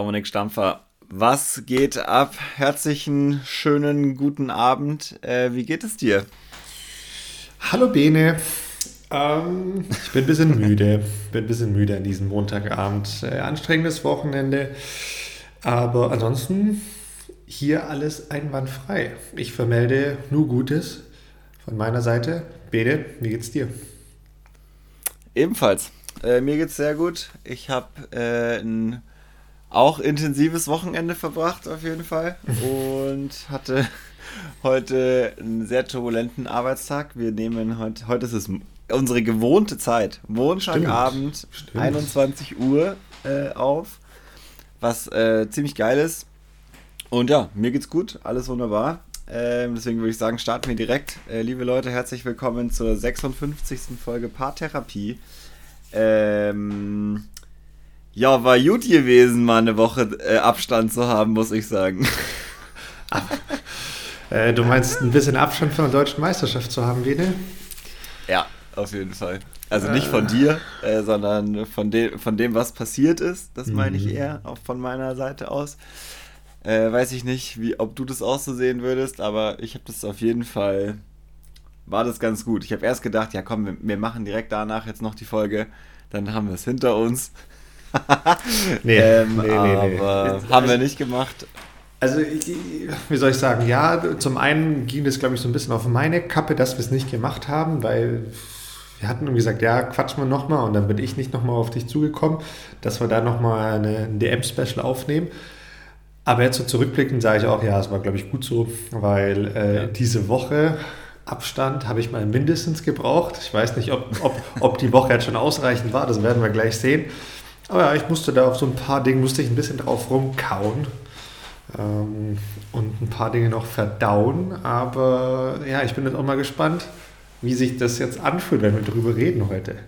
Dominik Stampfer. Was geht ab? Herzlichen, schönen, guten Abend. Äh, wie geht es dir? Hallo Bene. Ähm, ich bin ein bisschen müde. Bin ein bisschen müde an diesem Montagabend. Äh, anstrengendes Wochenende. Aber ansonsten hier alles einwandfrei. Ich vermelde nur Gutes von meiner Seite. Bene, wie geht's dir? Ebenfalls. Äh, mir geht's sehr gut. Ich habe äh, ein auch intensives Wochenende verbracht, auf jeden Fall. Und hatte heute einen sehr turbulenten Arbeitstag. Wir nehmen heute, heute ist es unsere gewohnte Zeit, Montagabend, 21 Uhr äh, auf, was äh, ziemlich geil ist. Und ja, mir geht's gut, alles wunderbar. Ähm, deswegen würde ich sagen, starten wir direkt. Äh, liebe Leute, herzlich willkommen zur 56. Folge Paartherapie. Ähm, ja, war gut gewesen, mal eine Woche äh, Abstand zu haben, muss ich sagen. äh, du meinst ein bisschen Abstand von der deutschen Meisterschaft zu haben, Wene? Ja, auf jeden Fall. Also nicht von dir, äh, sondern von, de von dem, was passiert ist. Das meine ich mhm. eher, auch von meiner Seite aus. Äh, weiß ich nicht, wie, ob du das auch so sehen würdest, aber ich habe das auf jeden Fall, war das ganz gut. Ich habe erst gedacht, ja komm, wir, wir, machen direkt danach jetzt noch die Folge, dann haben wir es hinter uns. nee, ähm, nee, nee, aber nee. haben wir nicht gemacht. Also, wie soll ich sagen, ja, zum einen ging das, glaube ich, so ein bisschen auf meine Kappe, dass wir es nicht gemacht haben, weil wir hatten irgendwie gesagt, ja, quatsch mal nochmal und dann bin ich nicht nochmal auf dich zugekommen, dass wir da nochmal ein DM-Special aufnehmen. Aber jetzt so zurückblickend sage ich auch, ja, es war, glaube ich, gut so, weil äh, ja. diese Woche Abstand habe ich mal mindestens gebraucht. Ich weiß nicht, ob, ob, ob die Woche jetzt schon ausreichend war, das werden wir gleich sehen. Aber ja, ich musste da auf so ein paar Dinge, musste ich ein bisschen drauf rumkauen ähm, und ein paar Dinge noch verdauen. Aber ja, ich bin jetzt auch mal gespannt, wie sich das jetzt anfühlt, wenn wir drüber reden heute.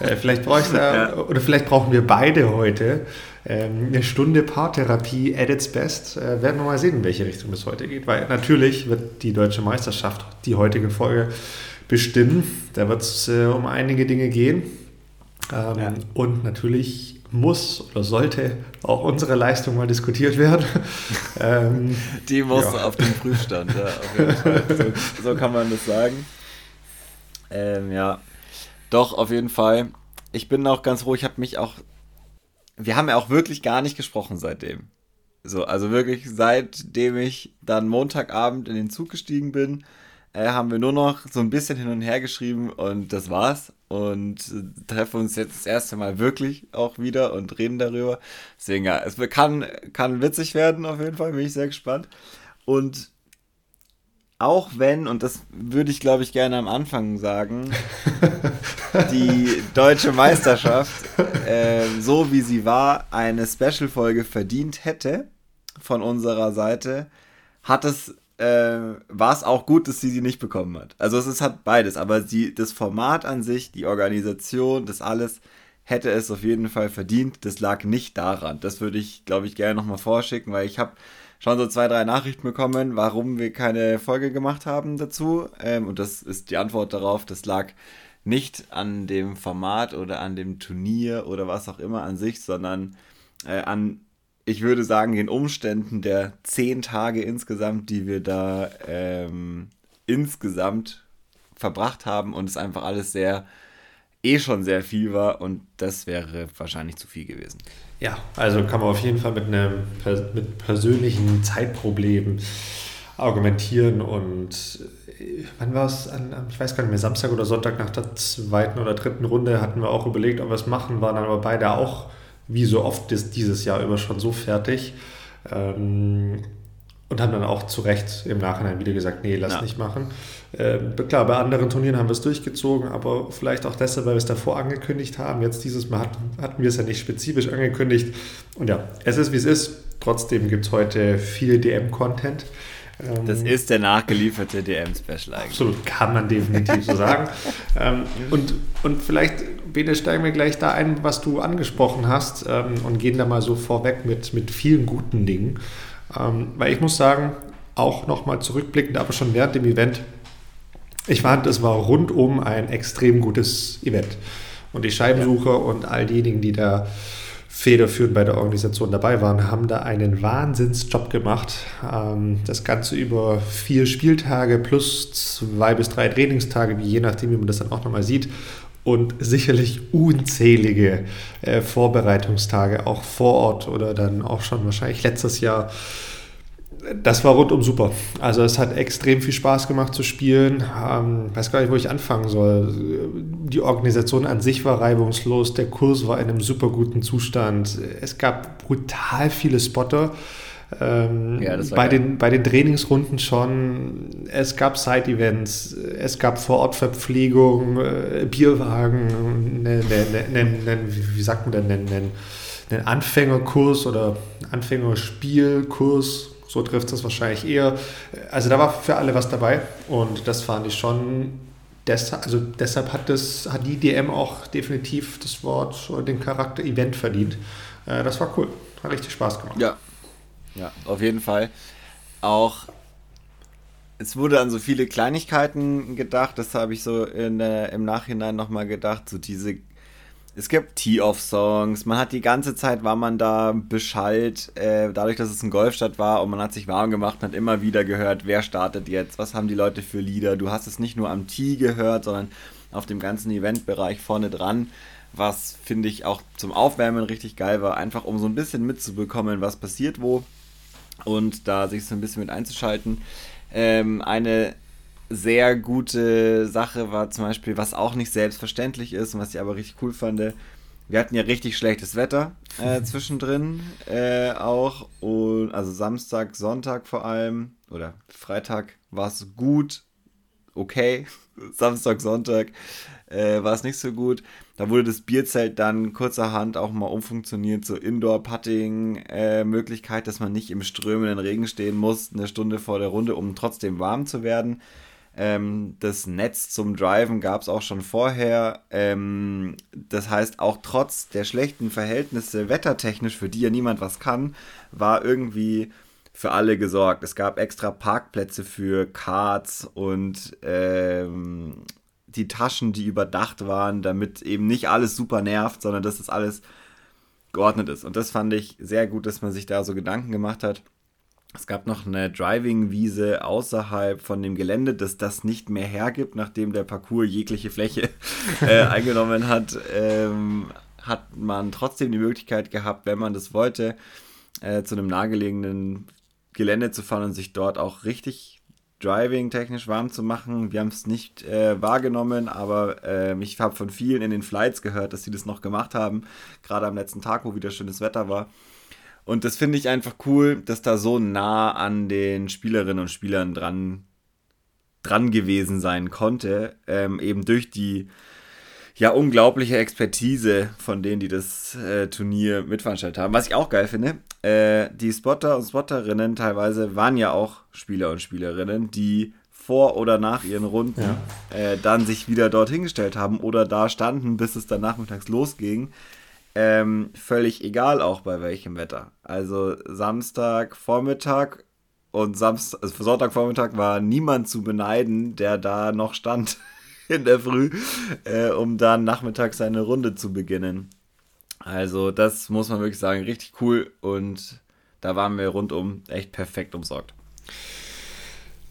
Äh, vielleicht brauche ich da, ja. oder vielleicht brauchen wir beide heute ähm, eine Stunde Paartherapie at its best. Äh, werden wir mal sehen, in welche Richtung es heute geht. Weil natürlich wird die deutsche Meisterschaft die heutige Folge bestimmen. Da wird es äh, um einige Dinge gehen. Ähm, ja. Und natürlich muss oder sollte auch unsere Leistung mal diskutiert werden. ähm, die muss ja. auf dem Prüfstand, ja, auf jeden Fall. So, so kann man das sagen. Ähm, ja, doch, auf jeden Fall. Ich bin auch ganz froh, ich habe mich auch. Wir haben ja auch wirklich gar nicht gesprochen seitdem. So, also wirklich seitdem ich dann Montagabend in den Zug gestiegen bin, äh, haben wir nur noch so ein bisschen hin und her geschrieben und das war's. Und treffen uns jetzt das erste Mal wirklich auch wieder und reden darüber. Deswegen, ja, es kann, kann witzig werden, auf jeden Fall, bin ich sehr gespannt. Und auch wenn, und das würde ich glaube ich gerne am Anfang sagen, die deutsche Meisterschaft, äh, so wie sie war, eine Special-Folge verdient hätte von unserer Seite, hat es äh, war es auch gut, dass sie sie nicht bekommen hat. Also es ist halt beides, aber sie, das Format an sich, die Organisation, das alles hätte es auf jeden Fall verdient. Das lag nicht daran. Das würde ich, glaube ich, gerne nochmal vorschicken, weil ich habe schon so zwei, drei Nachrichten bekommen, warum wir keine Folge gemacht haben dazu. Ähm, und das ist die Antwort darauf, das lag nicht an dem Format oder an dem Turnier oder was auch immer an sich, sondern äh, an ich würde sagen, den Umständen der zehn Tage insgesamt, die wir da ähm, insgesamt verbracht haben und es einfach alles sehr, eh schon sehr viel war und das wäre wahrscheinlich zu viel gewesen. Ja, also kann man auf jeden Fall mit einem mit persönlichen Zeitproblemen argumentieren und äh, wann war es, ich weiß gar nicht mehr, Samstag oder Sonntag nach der zweiten oder dritten Runde hatten wir auch überlegt, ob wir es machen, waren aber beide auch wie so oft dieses Jahr über schon so fertig. Ähm, und haben dann auch zu Recht im Nachhinein wieder gesagt, nee, lass ja. nicht machen. Ähm, klar, bei anderen Turnieren haben wir es durchgezogen, aber vielleicht auch deshalb, weil wir es davor angekündigt haben. Jetzt dieses Mal hatten, hatten wir es ja nicht spezifisch angekündigt. Und ja, es ist wie es ist. Trotzdem gibt es heute viel DM-Content. Ähm, das ist der nachgelieferte DM-Special eigentlich. Absolut, kann man definitiv so sagen. ähm, und, und vielleicht, Bene, steigen wir gleich da ein, was du angesprochen hast ähm, und gehen da mal so vorweg mit, mit vielen guten Dingen. Ähm, weil ich muss sagen, auch nochmal zurückblickend, aber schon während dem Event, ich fand, es war rundum ein extrem gutes Event. Und die Scheibensucher ja. und all diejenigen, die da federführend bei der Organisation dabei waren, haben da einen Wahnsinnsjob gemacht. Ähm, das Ganze über vier Spieltage plus zwei bis drei Trainingstage, je nachdem, wie man das dann auch nochmal sieht. Und sicherlich unzählige äh, Vorbereitungstage, auch vor Ort oder dann auch schon wahrscheinlich letztes Jahr das war rundum super. Also es hat extrem viel Spaß gemacht zu spielen. Ähm, weiß gar nicht, wo ich anfangen soll. Die Organisation an sich war reibungslos, der Kurs war in einem super guten Zustand. Es gab brutal viele Spotter. Ähm, ja, bei, den, bei den Trainingsrunden schon. Es gab Side-Events, es gab Vorortverpflegung, äh, Bierwagen, ne, ne, ne, wie sagt man denn, einen Anfängerkurs oder Anfängerspielkurs, so trifft es wahrscheinlich eher. Also da war für alle was dabei und das fand ich schon. Deshalb, also deshalb hat, das, hat die DM auch definitiv das Wort oder den Charakter Event verdient. Äh, das war cool. Hat richtig Spaß gemacht. Ja, ja, auf jeden Fall. Auch es wurde an so viele Kleinigkeiten gedacht, das habe ich so in, äh, im Nachhinein nochmal gedacht, so diese es gibt Tee-Off-Songs, man hat die ganze Zeit, war man da beschallt, äh, dadurch, dass es ein Golfstadt war und man hat sich warm gemacht und hat immer wieder gehört, wer startet jetzt, was haben die Leute für Lieder. Du hast es nicht nur am Tee gehört, sondern auf dem ganzen Eventbereich vorne dran, was finde ich auch zum Aufwärmen richtig geil war, einfach um so ein bisschen mitzubekommen, was passiert wo und da sich so ein bisschen mit einzuschalten. Ähm, eine sehr gute Sache war zum Beispiel, was auch nicht selbstverständlich ist und was ich aber richtig cool fand. Wir hatten ja richtig schlechtes Wetter äh, zwischendrin äh, auch. Und, also Samstag, Sonntag vor allem. Oder Freitag war es gut. Okay. Samstag, Sonntag äh, war es nicht so gut. Da wurde das Bierzelt dann kurzerhand auch mal umfunktioniert zur Indoor-Putting-Möglichkeit, dass man nicht im strömenden Regen stehen muss, eine Stunde vor der Runde, um trotzdem warm zu werden. Ähm, das Netz zum Driven gab es auch schon vorher. Ähm, das heißt, auch trotz der schlechten Verhältnisse wettertechnisch, für die ja niemand was kann, war irgendwie für alle gesorgt. Es gab extra Parkplätze für Karts und ähm, die Taschen, die überdacht waren, damit eben nicht alles super nervt, sondern dass das alles geordnet ist. Und das fand ich sehr gut, dass man sich da so Gedanken gemacht hat. Es gab noch eine Driving-Wiese außerhalb von dem Gelände, das das nicht mehr hergibt, nachdem der Parcours jegliche Fläche äh, eingenommen hat. Ähm, hat man trotzdem die Möglichkeit gehabt, wenn man das wollte, äh, zu einem nahegelegenen Gelände zu fahren und sich dort auch richtig driving-technisch warm zu machen. Wir haben es nicht äh, wahrgenommen, aber äh, ich habe von vielen in den Flights gehört, dass sie das noch gemacht haben, gerade am letzten Tag, wo wieder schönes Wetter war. Und das finde ich einfach cool, dass da so nah an den Spielerinnen und Spielern dran, dran gewesen sein konnte, ähm, eben durch die ja unglaubliche Expertise von denen, die das äh, Turnier mitveranstaltet haben. Was ich auch geil finde, äh, die Spotter und Spotterinnen teilweise waren ja auch Spieler und Spielerinnen, die vor oder nach ihren Runden ja. äh, dann sich wieder dort hingestellt haben oder da standen, bis es dann nachmittags losging. Ähm, völlig egal auch bei welchem Wetter. Also Samstag Vormittag und Samstag, also Sonntagvormittag war niemand zu beneiden, der da noch stand in der Früh, äh, um dann nachmittags seine Runde zu beginnen. Also das muss man wirklich sagen, richtig cool und da waren wir rundum echt perfekt umsorgt.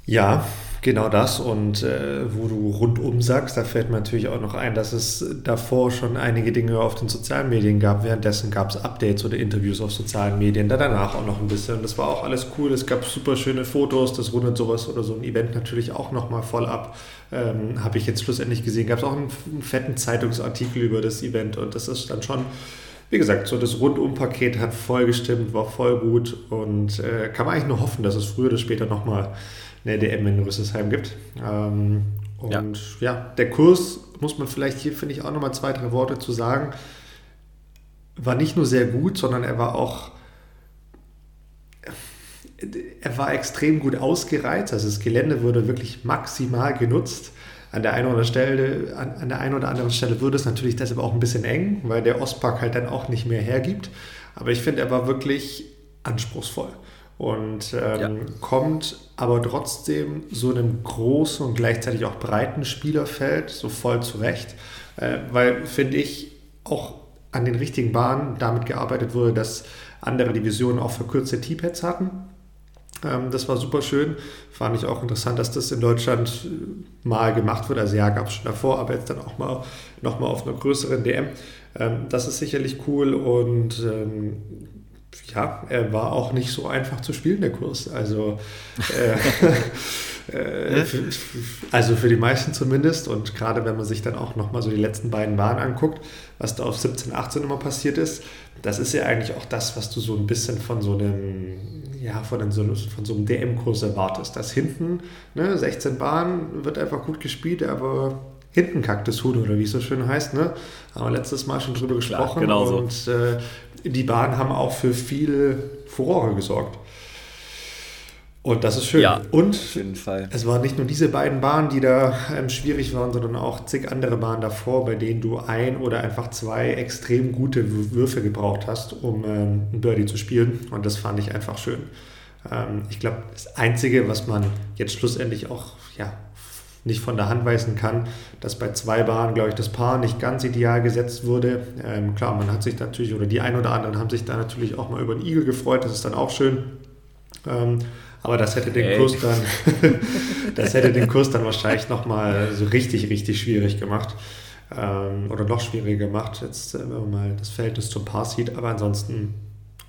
Ja, Genau das und äh, wo du rundum sagst, da fällt mir natürlich auch noch ein, dass es davor schon einige Dinge auf den sozialen Medien gab. Währenddessen gab es Updates oder Interviews auf sozialen Medien, da danach auch noch ein bisschen. Das war auch alles cool. Es gab super schöne Fotos, das rundet sowas oder so ein Event natürlich auch nochmal voll ab. Ähm, Habe ich jetzt schlussendlich gesehen. Gab es auch einen, einen fetten Zeitungsartikel über das Event und das ist dann schon wie gesagt, so das Rundumpaket hat voll gestimmt, war voll gut und äh, kann man eigentlich nur hoffen, dass es früher oder später nochmal eine DM in Rüsselsheim gibt. Ähm, und ja. ja. der Kurs, muss man vielleicht hier, finde ich, auch nochmal zwei, drei Worte zu sagen, war nicht nur sehr gut, sondern er war auch er war extrem gut ausgereizt. Also das Gelände wurde wirklich maximal genutzt. An der einen oder, Stelle, an, an der einen oder anderen Stelle würde es natürlich deshalb auch ein bisschen eng, weil der Ostpark halt dann auch nicht mehr hergibt. Aber ich finde, er war wirklich anspruchsvoll und ähm, ja. kommt aber trotzdem so einem großen und gleichzeitig auch breiten Spielerfeld so voll zurecht, äh, weil finde ich auch an den richtigen Bahnen damit gearbeitet wurde, dass andere Divisionen auch verkürzte T-Pads hatten. Ähm, das war super schön. Fand ich auch interessant, dass das in Deutschland äh, mal gemacht wird. Also ja, gab es schon davor, aber jetzt dann auch mal nochmal auf einer größeren DM. Ähm, das ist sicherlich cool und ähm, ja, er war auch nicht so einfach zu spielen, der Kurs. Also, äh, äh, also für die meisten zumindest. Und gerade wenn man sich dann auch nochmal so die letzten beiden Bahnen anguckt, was da auf 17, 18 immer passiert ist, das ist ja eigentlich auch das, was du so ein bisschen von so einem, ja, von, einem, von so einem DM-Kurs erwartest. Dass hinten, ne, 16 Bahnen, wird einfach gut gespielt, aber hinten kackt das Huhn oder wie es so schön heißt. Ne? Haben wir letztes Mal schon drüber gesprochen. Klar, genau und so. äh, die Bahnen haben auch für viel Furore gesorgt. Und das ist schön. Ja, und auf jeden Fall. es waren nicht nur diese beiden Bahnen, die da ähm, schwierig waren, sondern auch zig andere Bahnen davor, bei denen du ein oder einfach zwei extrem gute Würfe gebraucht hast, um ähm, ein Birdie zu spielen. Und das fand ich einfach schön. Ähm, ich glaube, das Einzige, was man jetzt schlussendlich auch ja, nicht von der Hand weisen kann, dass bei zwei Bahnen, glaube ich, das Paar nicht ganz ideal gesetzt wurde. Ähm, klar, man hat sich natürlich, oder die ein oder anderen haben sich da natürlich auch mal über den Igel gefreut, das ist dann auch schön. Ähm, aber das hätte den Kurs dann, das hätte den Kurs dann wahrscheinlich nochmal so richtig, richtig schwierig gemacht. Ähm, oder noch schwieriger gemacht, jetzt, äh, wenn man mal das Verhältnis zum Paar sieht. Aber ansonsten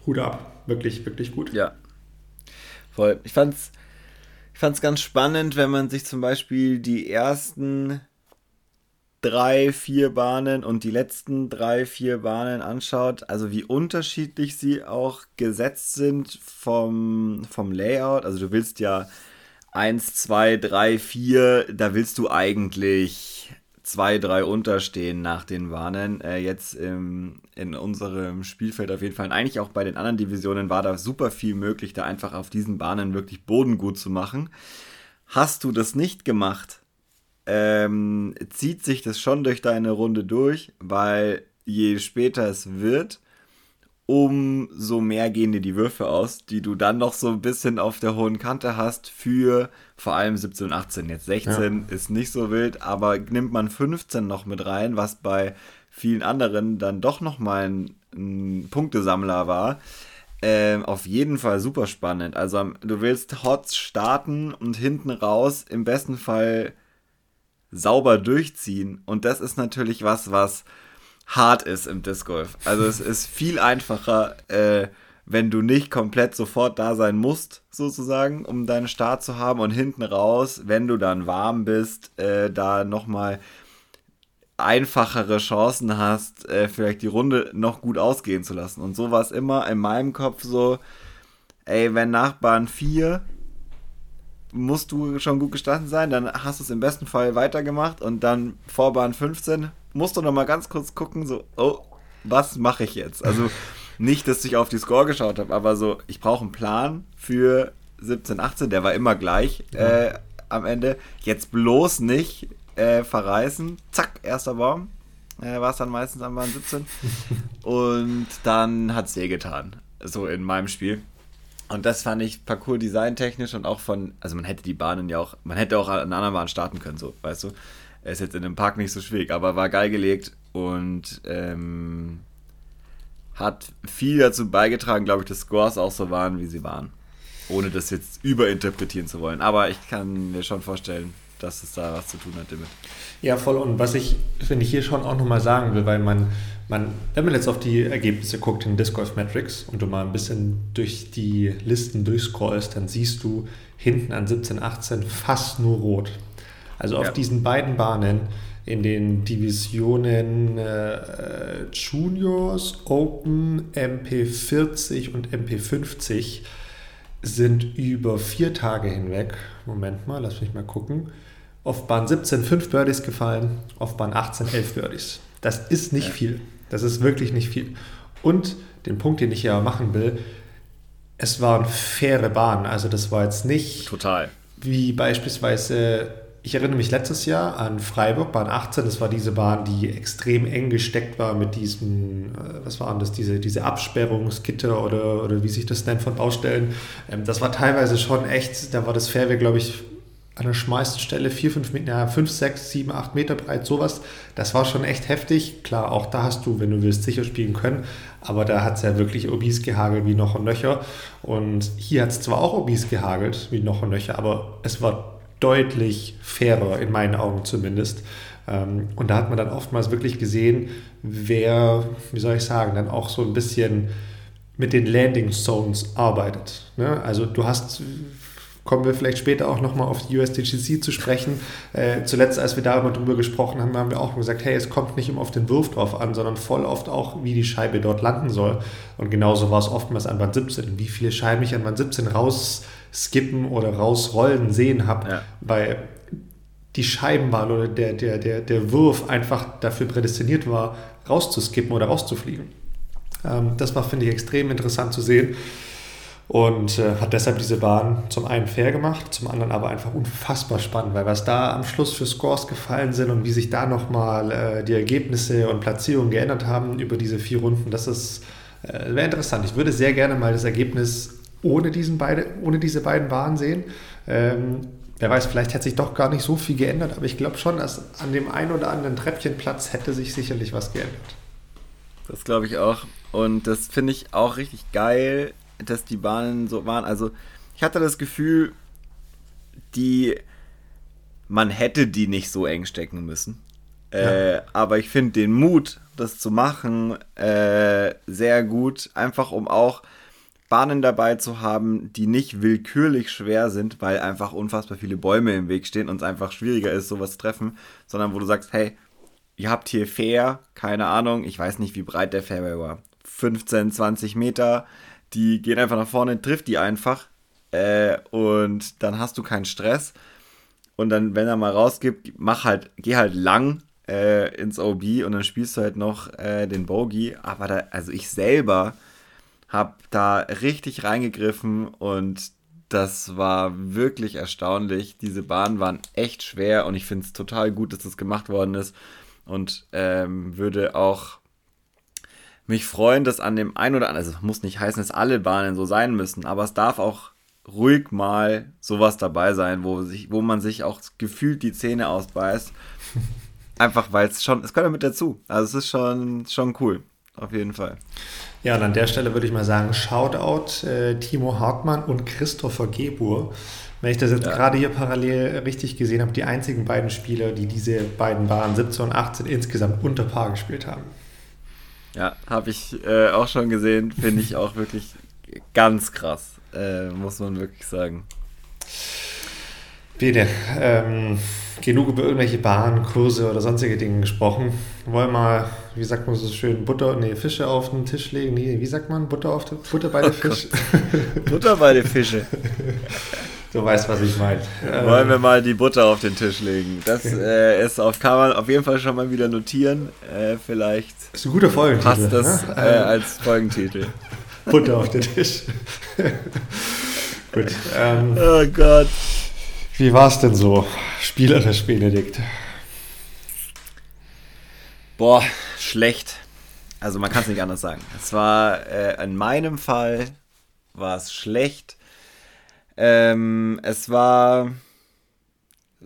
Hut ab. Wirklich, wirklich gut. Ja. Voll. Ich fand's ich fand es ganz spannend, wenn man sich zum Beispiel die ersten drei, vier Bahnen und die letzten drei, vier Bahnen anschaut, also wie unterschiedlich sie auch gesetzt sind vom, vom Layout. Also du willst ja 1, 2, 3, 4, da willst du eigentlich zwei, drei unterstehen nach den Warnen. Äh, jetzt im, in unserem Spielfeld auf jeden Fall. Und eigentlich auch bei den anderen Divisionen war da super viel möglich, da einfach auf diesen Bahnen wirklich Boden gut zu machen. Hast du das nicht gemacht, ähm, zieht sich das schon durch deine Runde durch, weil je später es wird, umso mehr gehen dir die Würfe aus, die du dann noch so ein bisschen auf der hohen Kante hast für vor allem 17 und 18. Jetzt 16 ja. ist nicht so wild, aber nimmt man 15 noch mit rein, was bei vielen anderen dann doch nochmal ein, ein Punktesammler war. Ähm, auf jeden Fall super spannend. Also du willst Hots starten und hinten raus im besten Fall sauber durchziehen. Und das ist natürlich was, was hart ist im Disc Golf. Also es ist viel einfacher, äh, wenn du nicht komplett sofort da sein musst, sozusagen, um deinen Start zu haben und hinten raus, wenn du dann warm bist, äh, da nochmal einfachere Chancen hast, äh, vielleicht die Runde noch gut ausgehen zu lassen. Und so war es immer in meinem Kopf so, ey, wenn Nachbarn 4 musst du schon gut gestanden sein, dann hast du es im besten Fall weitergemacht und dann Vorbahn 15 musst du noch mal ganz kurz gucken, so, oh, was mache ich jetzt? Also nicht, dass ich auf die Score geschaut habe, aber so, ich brauche einen Plan für 17, 18, der war immer gleich äh, am Ende. Jetzt bloß nicht äh, verreißen. Zack, erster Baum. Äh, war es dann meistens am Bahn 17. Und dann hat es eh getan. So in meinem Spiel. Und das fand ich Parcours-Design technisch und auch von, also man hätte die Bahnen ja auch, man hätte auch an einer anderen Bahn starten können, so, weißt du. Ist jetzt in dem Park nicht so schwierig, aber war geil gelegt und ähm, hat viel dazu beigetragen, glaube ich, dass Scores auch so waren, wie sie waren. Ohne das jetzt überinterpretieren zu wollen. Aber ich kann mir schon vorstellen, dass es da was zu tun hat damit. Ja, voll. Und was ich, finde ich, hier schon auch nochmal sagen will, weil man, man, wenn man jetzt auf die Ergebnisse guckt in Disc Golf Metrics und du mal ein bisschen durch die Listen durchscrollst, dann siehst du hinten an 17, 18 fast nur rot. Also auf ja. diesen beiden Bahnen in den Divisionen äh, Juniors, Open, MP40 und MP50 sind über vier Tage hinweg, Moment mal, lass mich mal gucken, auf Bahn 17 fünf Birdies gefallen, auf Bahn 18 elf Birdies. Das ist nicht ja. viel. Das ist wirklich nicht viel. Und den Punkt, den ich ja machen will, es waren faire Bahnen. Also das war jetzt nicht Total. wie beispielsweise ich erinnere mich letztes Jahr an Freiburg, Bahn 18. Das war diese Bahn, die extrem eng gesteckt war mit diesem, äh, was waren das, diese, diese Absperrungsgitter oder, oder wie sich das nennt von Baustellen. Ähm, das war teilweise schon echt, da war das Fairway, glaube ich, an der schmalsten Stelle 4, 5 Meter, ja, 5, 6, 7, 8 Meter breit, sowas. Das war schon echt heftig. Klar, auch da hast du, wenn du willst, sicher spielen können. Aber da hat es ja wirklich Obis gehagelt wie noch und nöcher. Und hier hat es zwar auch Obis gehagelt wie noch und nöcher, aber es war deutlich fairer, in meinen Augen zumindest. Ähm, und da hat man dann oftmals wirklich gesehen, wer, wie soll ich sagen, dann auch so ein bisschen mit den Landing Zones arbeitet. Ne? Also du hast kommen wir vielleicht später auch nochmal auf die USDGC zu sprechen. Äh, zuletzt, als wir darüber gesprochen haben, haben wir auch gesagt, hey, es kommt nicht immer auf den Wurf drauf an, sondern voll oft auch, wie die Scheibe dort landen soll. Und genauso war es oftmals an Band 17. Wie viele Scheiben ich an Band 17 rausskippen oder rausrollen sehen habe, ja. weil die Scheibenwahl oder der, der, der, der Wurf einfach dafür prädestiniert war, rauszuskippen oder rauszufliegen. Ähm, das war, finde ich, extrem interessant zu sehen und äh, hat deshalb diese Bahn zum einen fair gemacht, zum anderen aber einfach unfassbar spannend, weil was da am Schluss für Scores gefallen sind und wie sich da nochmal äh, die Ergebnisse und Platzierungen geändert haben über diese vier Runden, das ist äh, wäre interessant. Ich würde sehr gerne mal das Ergebnis ohne, diesen beide, ohne diese beiden Bahnen sehen. Ähm, wer weiß, vielleicht hätte sich doch gar nicht so viel geändert, aber ich glaube schon, dass an dem einen oder anderen Treppchenplatz hätte sich sicherlich was geändert. Das glaube ich auch. Und das finde ich auch richtig geil, dass die Bahnen so waren. Also ich hatte das Gefühl, die man hätte die nicht so eng stecken müssen. Ja. Äh, aber ich finde den Mut, das zu machen, äh, sehr gut. Einfach um auch Bahnen dabei zu haben, die nicht willkürlich schwer sind, weil einfach unfassbar viele Bäume im Weg stehen und es einfach schwieriger ist, sowas zu treffen, sondern wo du sagst, hey, ihr habt hier fair, keine Ahnung, ich weiß nicht, wie breit der Fairway war, 15, 20 Meter, die gehen einfach nach vorne, trifft die einfach äh, und dann hast du keinen Stress. Und dann, wenn er mal rausgibt, mach halt, geh halt lang äh, ins OB und dann spielst du halt noch äh, den Bogey. Aber da, also ich selber habe da richtig reingegriffen und das war wirklich erstaunlich. Diese Bahnen waren echt schwer und ich finde es total gut, dass das gemacht worden ist und ähm, würde auch mich freuen, dass an dem ein oder anderen, also muss nicht heißen, dass alle Bahnen so sein müssen, aber es darf auch ruhig mal sowas dabei sein, wo, sich, wo man sich auch gefühlt die Zähne ausbeißt. Einfach weil es schon, es gehört ja mit dazu. Also es ist schon, schon cool, auf jeden Fall. Ja, und an der Stelle würde ich mal sagen, Shoutout äh, Timo Hartmann und Christopher Gebur. Wenn ich das jetzt ja. gerade hier parallel richtig gesehen habe, die einzigen beiden Spieler, die diese beiden Bahnen 17 und 18 insgesamt unter Paar gespielt haben. Ja, habe ich äh, auch schon gesehen. Finde ich auch wirklich ganz krass, äh, muss man wirklich sagen. Bene, ähm, genug über irgendwelche Bahnen, Kurse oder sonstige Dinge gesprochen. Wollen mal, wie sagt man so schön, Butter, nee, Fische auf den Tisch legen? Nee, wie sagt man? Butter, auf den, Butter bei den oh Fisch? Butter bei den Fische. Du weißt, was ich meine. Wollen wir mal die Butter auf den Tisch legen. Das äh, ist auf, kann man auf jeden Fall schon mal wieder notieren. Äh, vielleicht das ist ein guter Folgentitel. passt das ne? äh, als Folgentitel. Butter auf den Tisch. Gut. Ähm, oh Gott. Wie war es denn so, spielerisch, Benedikt? Boah, schlecht. Also man kann es nicht anders sagen. Es war äh, in meinem Fall war es schlecht ähm, es war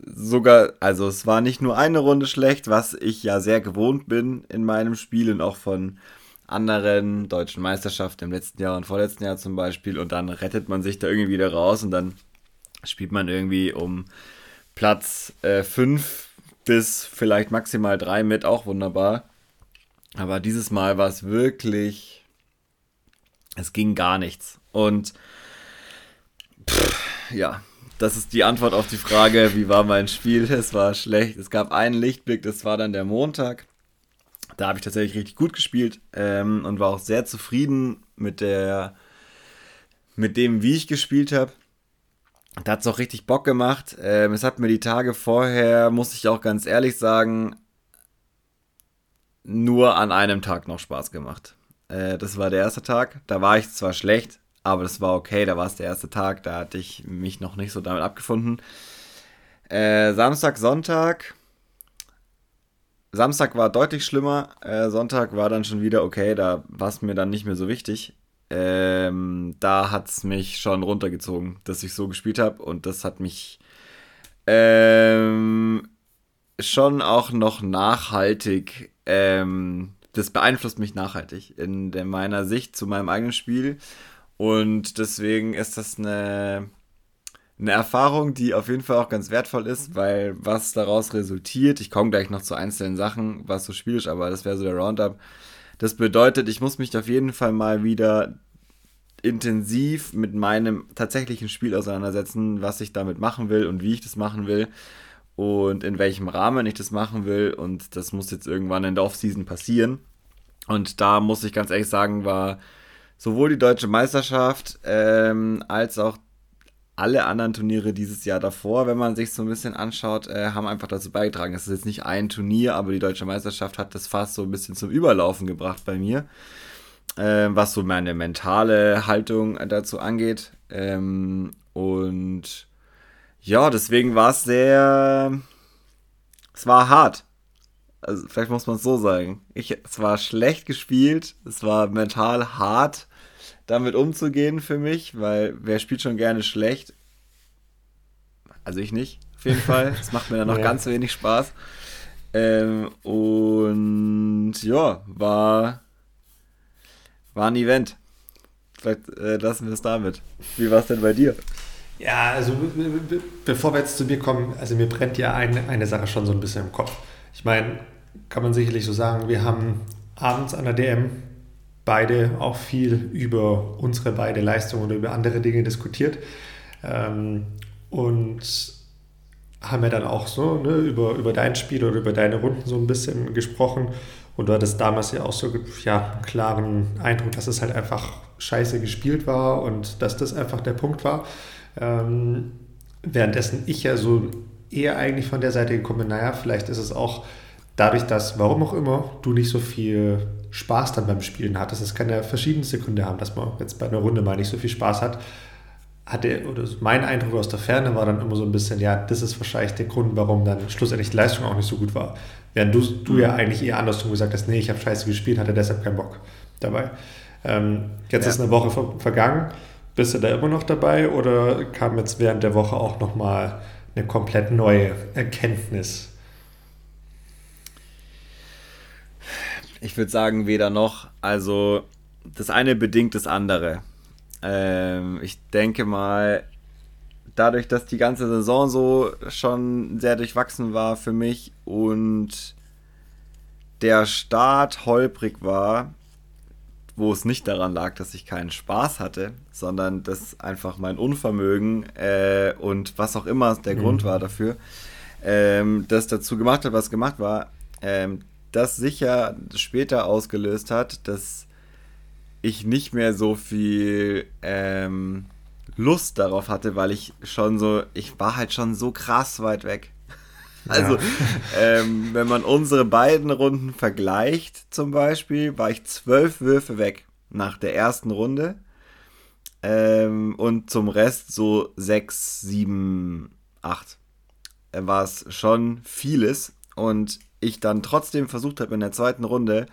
sogar, also es war nicht nur eine Runde schlecht, was ich ja sehr gewohnt bin in meinem Spiel und auch von anderen deutschen Meisterschaften im letzten Jahr und vorletzten Jahr zum Beispiel und dann rettet man sich da irgendwie wieder raus und dann spielt man irgendwie um Platz 5 äh, bis vielleicht maximal 3 mit, auch wunderbar. Aber dieses Mal war es wirklich, es ging gar nichts und Pff, ja, das ist die Antwort auf die Frage, wie war mein Spiel? Es war schlecht. Es gab einen Lichtblick, das war dann der Montag. Da habe ich tatsächlich richtig gut gespielt ähm, und war auch sehr zufrieden mit der, mit dem, wie ich gespielt habe. Da hat es auch richtig Bock gemacht. Ähm, es hat mir die Tage vorher, muss ich auch ganz ehrlich sagen, nur an einem Tag noch Spaß gemacht. Äh, das war der erste Tag. Da war ich zwar schlecht, aber das war okay, da war es der erste Tag, da hatte ich mich noch nicht so damit abgefunden. Äh, Samstag, Sonntag. Samstag war deutlich schlimmer. Äh, Sonntag war dann schon wieder okay, da war es mir dann nicht mehr so wichtig. Ähm, da hat es mich schon runtergezogen, dass ich so gespielt habe und das hat mich Ähm, schon auch noch nachhaltig. Ähm, das beeinflusst mich nachhaltig in meiner Sicht zu meinem eigenen Spiel. Und deswegen ist das eine, eine Erfahrung, die auf jeden Fall auch ganz wertvoll ist, weil was daraus resultiert, ich komme gleich noch zu einzelnen Sachen, was so spielisch, aber das wäre so der Roundup. Das bedeutet, ich muss mich auf jeden Fall mal wieder intensiv mit meinem tatsächlichen Spiel auseinandersetzen, was ich damit machen will und wie ich das machen will und in welchem Rahmen ich das machen will. Und das muss jetzt irgendwann in der Offseason passieren. Und da muss ich ganz ehrlich sagen, war sowohl die deutsche Meisterschaft ähm, als auch alle anderen Turniere dieses Jahr davor, wenn man sich so ein bisschen anschaut, äh, haben einfach dazu beigetragen. Es ist jetzt nicht ein Turnier, aber die deutsche Meisterschaft hat das fast so ein bisschen zum Überlaufen gebracht bei mir, äh, was so meine mentale Haltung dazu angeht. Ähm, und ja, deswegen war es sehr, es war hart. Also vielleicht muss man es so sagen. Ich, es war schlecht gespielt, es war mental hart, damit umzugehen für mich, weil wer spielt schon gerne schlecht? Also ich nicht, auf jeden Fall. Es macht mir dann noch ja. ganz wenig Spaß. Ähm, und ja, war, war ein Event. Vielleicht äh, lassen wir es damit. Wie war es denn bei dir? Ja, also bevor wir jetzt zu mir kommen, also mir brennt ja eine, eine Sache schon so ein bisschen im Kopf. Ich meine, kann man sicherlich so sagen, wir haben abends an der DM beide auch viel über unsere beide Leistungen oder über andere Dinge diskutiert ähm, und haben ja dann auch so ne, über, über dein Spiel oder über deine Runden so ein bisschen gesprochen und du hattest damals ja auch so ja, einen klaren Eindruck, dass es halt einfach scheiße gespielt war und dass das einfach der Punkt war. Ähm, währenddessen ich ja so eher eigentlich von der Seite gekommen bin, naja, vielleicht ist es auch dadurch, dass, warum auch immer, du nicht so viel Spaß dann beim Spielen hattest. Es kann ja verschiedenste Gründe haben, dass man jetzt bei einer Runde mal nicht so viel Spaß hat. Hatte, oder mein Eindruck aus der Ferne war dann immer so ein bisschen, ja, das ist wahrscheinlich der Grund, warum dann schlussendlich die Leistung auch nicht so gut war. Während du, du ja eigentlich eher andersrum gesagt hast, nee, ich habe scheiße gespielt, hatte deshalb keinen Bock dabei. Ähm, jetzt ja. ist eine Woche ver vergangen. Bist du da immer noch dabei oder kam jetzt während der Woche auch nochmal eine komplett neue Erkenntnis? Ich würde sagen, weder noch. Also, das eine bedingt das andere. Ähm, ich denke mal, dadurch, dass die ganze Saison so schon sehr durchwachsen war für mich und der Start holprig war, wo es nicht daran lag, dass ich keinen Spaß hatte, sondern dass einfach mein Unvermögen äh, und was auch immer der mhm. Grund war dafür, ähm, das dazu gemacht hat, was gemacht war, ähm, das sicher später ausgelöst hat, dass ich nicht mehr so viel ähm, Lust darauf hatte, weil ich schon so, ich war halt schon so krass weit weg. Also, ja. ähm, wenn man unsere beiden Runden vergleicht, zum Beispiel, war ich zwölf Würfe weg nach der ersten Runde. Ähm, und zum Rest so sechs, sieben, acht. Äh, war es schon vieles. Und ich dann trotzdem versucht habe in der zweiten Runde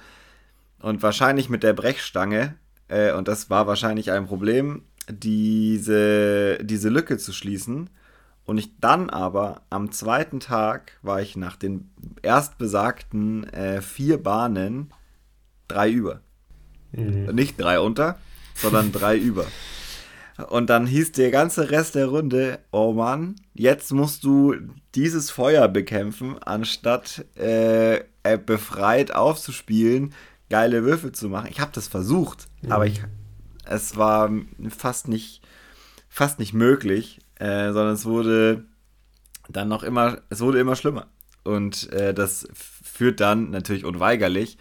und wahrscheinlich mit der Brechstange, äh, und das war wahrscheinlich ein Problem, diese, diese Lücke zu schließen und ich dann aber am zweiten Tag war ich nach den erstbesagten äh, vier Bahnen drei über. Mhm. Nicht drei unter, sondern drei über. Und dann hieß der ganze Rest der Runde, oh Mann, jetzt musst du dieses Feuer bekämpfen, anstatt äh, befreit aufzuspielen, geile Würfel zu machen. Ich habe das versucht, mhm. aber ich, es war fast nicht, fast nicht möglich äh, sondern es wurde dann noch immer, es wurde immer schlimmer. Und äh, das führt dann natürlich unweigerlich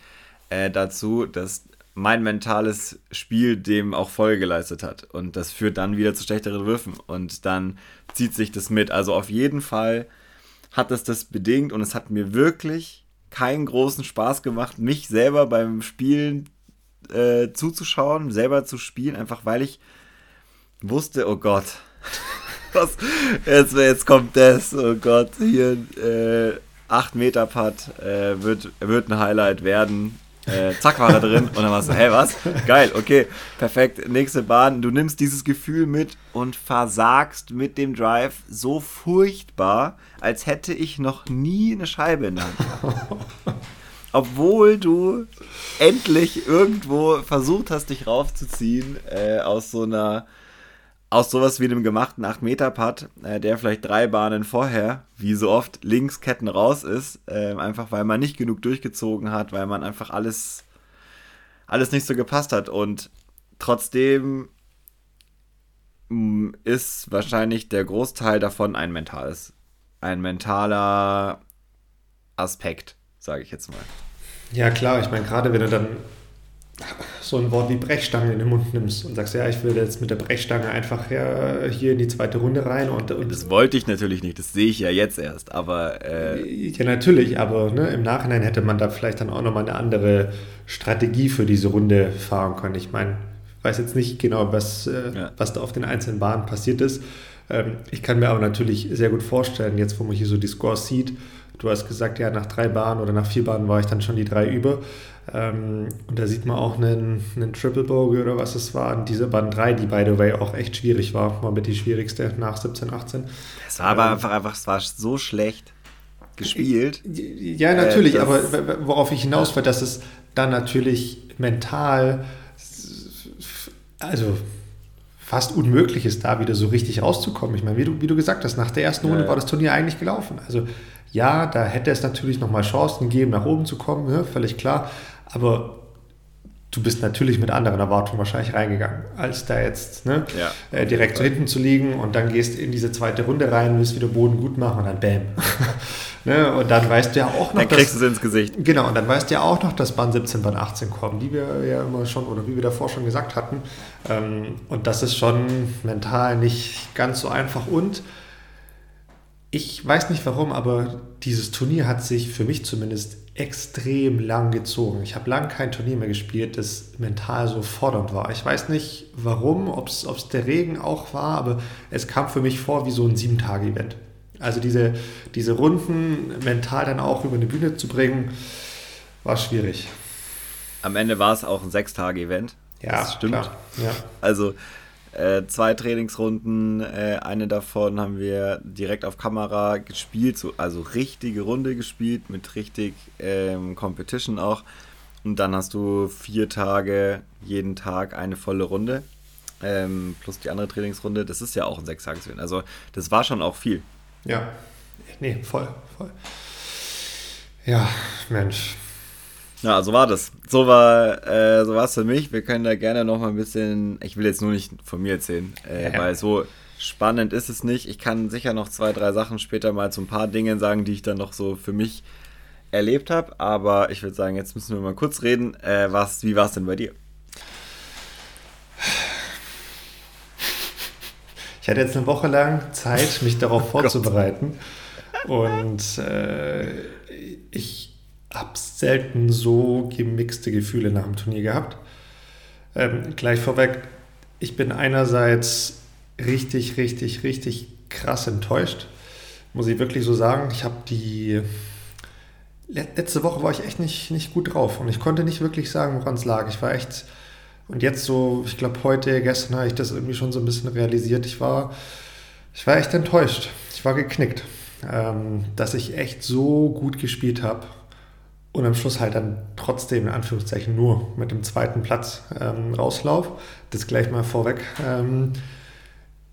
äh, dazu, dass mein mentales Spiel dem auch Folge geleistet hat. Und das führt dann wieder zu schlechteren Würfen. Und dann zieht sich das mit. Also auf jeden Fall hat es das bedingt und es hat mir wirklich keinen großen Spaß gemacht, mich selber beim Spielen äh, zuzuschauen, selber zu spielen, einfach weil ich wusste, oh Gott, was, jetzt, jetzt kommt das, oh Gott, hier äh, 8 Meter Putt äh, wird, wird ein Highlight werden. Äh, zack, war er drin und dann warst du, hä, was? Geil, okay, perfekt. Nächste Bahn. Du nimmst dieses Gefühl mit und versagst mit dem Drive so furchtbar, als hätte ich noch nie eine Scheibe in der Hand. Obwohl du endlich irgendwo versucht hast, dich raufzuziehen äh, aus so einer aus sowas wie dem gemachten 8-Meter-Putt, äh, der vielleicht drei Bahnen vorher, wie so oft, links Ketten raus ist, äh, einfach weil man nicht genug durchgezogen hat, weil man einfach alles, alles nicht so gepasst hat. Und trotzdem mm, ist wahrscheinlich der Großteil davon ein mentales, ein mentaler Aspekt, sage ich jetzt mal. Ja, klar, ich meine, gerade wenn du dann so ein Wort wie Brechstange in den Mund nimmst und sagst, ja, ich will jetzt mit der Brechstange einfach ja, hier in die zweite Runde rein. Und, und das wollte ich natürlich nicht, das sehe ich ja jetzt erst, aber... Äh ja, natürlich, aber ne, im Nachhinein hätte man da vielleicht dann auch nochmal eine andere Strategie für diese Runde fahren können. Ich meine, ich weiß jetzt nicht genau, was, äh, ja. was da auf den einzelnen Bahnen passiert ist. Ähm, ich kann mir aber natürlich sehr gut vorstellen, jetzt wo man hier so die Scores sieht, du hast gesagt, ja, nach drei Bahnen oder nach vier Bahnen war ich dann schon die drei über. Ähm, und da sieht man auch einen, einen Triple Bogey oder was es war. Und diese Band 3, die by the way auch echt schwierig war, war mit die schwierigste nach 17, 18. Es war aber ähm, einfach, einfach, es war so schlecht gespielt. Ja, natürlich, äh, aber worauf ich hinaus will, dass es dann natürlich mental, also fast unmöglich ist, da wieder so richtig rauszukommen. Ich meine, wie du, wie du gesagt hast, nach der ersten Runde ja. war das Turnier eigentlich gelaufen. Also ja, da hätte es natürlich nochmal Chancen gegeben, nach oben zu kommen, ja, völlig klar. Aber du bist natürlich mit anderen Erwartungen wahrscheinlich reingegangen, als da jetzt ne, ja. äh, direkt so hinten zu liegen und dann gehst in diese zweite Runde rein, willst wieder Boden gut machen und dann bam. ne, und dann weißt du ja auch noch, dann kriegst du es ins Gesicht. Genau, und dann weißt du ja auch noch, dass Bahn 17, Bahn 18 kommen, die wir ja immer schon oder wie wir davor schon gesagt hatten. Ähm, und das ist schon mental nicht ganz so einfach und ich weiß nicht warum, aber dieses Turnier hat sich für mich zumindest extrem lang gezogen. Ich habe lange kein Turnier mehr gespielt, das mental so fordernd war. Ich weiß nicht warum, ob es der Regen auch war, aber es kam für mich vor wie so ein Sieben-Tage-Event. Also diese, diese Runden mental dann auch über eine Bühne zu bringen, war schwierig. Am Ende war es auch ein Sechs-Tage-Event. Ja, das stimmt. Klar. Ja. Also äh, zwei Trainingsrunden, äh, eine davon haben wir direkt auf Kamera gespielt, so, also richtige Runde gespielt, mit richtig ähm, Competition auch. Und dann hast du vier Tage, jeden Tag eine volle Runde, ähm, plus die andere Trainingsrunde. Das ist ja auch ein Sechstageswin. Also das war schon auch viel. Ja, nee, voll, voll. Ja, Mensch. Ja, so war das. So war äh, so es für mich. Wir können da gerne noch mal ein bisschen. Ich will jetzt nur nicht von mir erzählen, äh, ja. weil so spannend ist es nicht. Ich kann sicher noch zwei, drei Sachen später mal zu ein paar Dingen sagen, die ich dann noch so für mich erlebt habe. Aber ich würde sagen, jetzt müssen wir mal kurz reden. Äh, was, wie war es denn bei dir? Ich hatte jetzt eine Woche lang Zeit, mich darauf oh vorzubereiten. Und äh, ich habe selten so gemixte Gefühle nach dem Turnier gehabt. Ähm, gleich vorweg, ich bin einerseits richtig, richtig, richtig krass enttäuscht. Muss ich wirklich so sagen. Ich habe die. Letzte Woche war ich echt nicht, nicht gut drauf und ich konnte nicht wirklich sagen, woran es lag. Ich war echt. Und jetzt so, ich glaube, heute, gestern habe ich das irgendwie schon so ein bisschen realisiert. Ich war, ich war echt enttäuscht. Ich war geknickt, ähm, dass ich echt so gut gespielt habe und am Schluss halt dann trotzdem in Anführungszeichen nur mit dem zweiten Platz ähm, rauslauf. Das gleich mal vorweg. Ähm,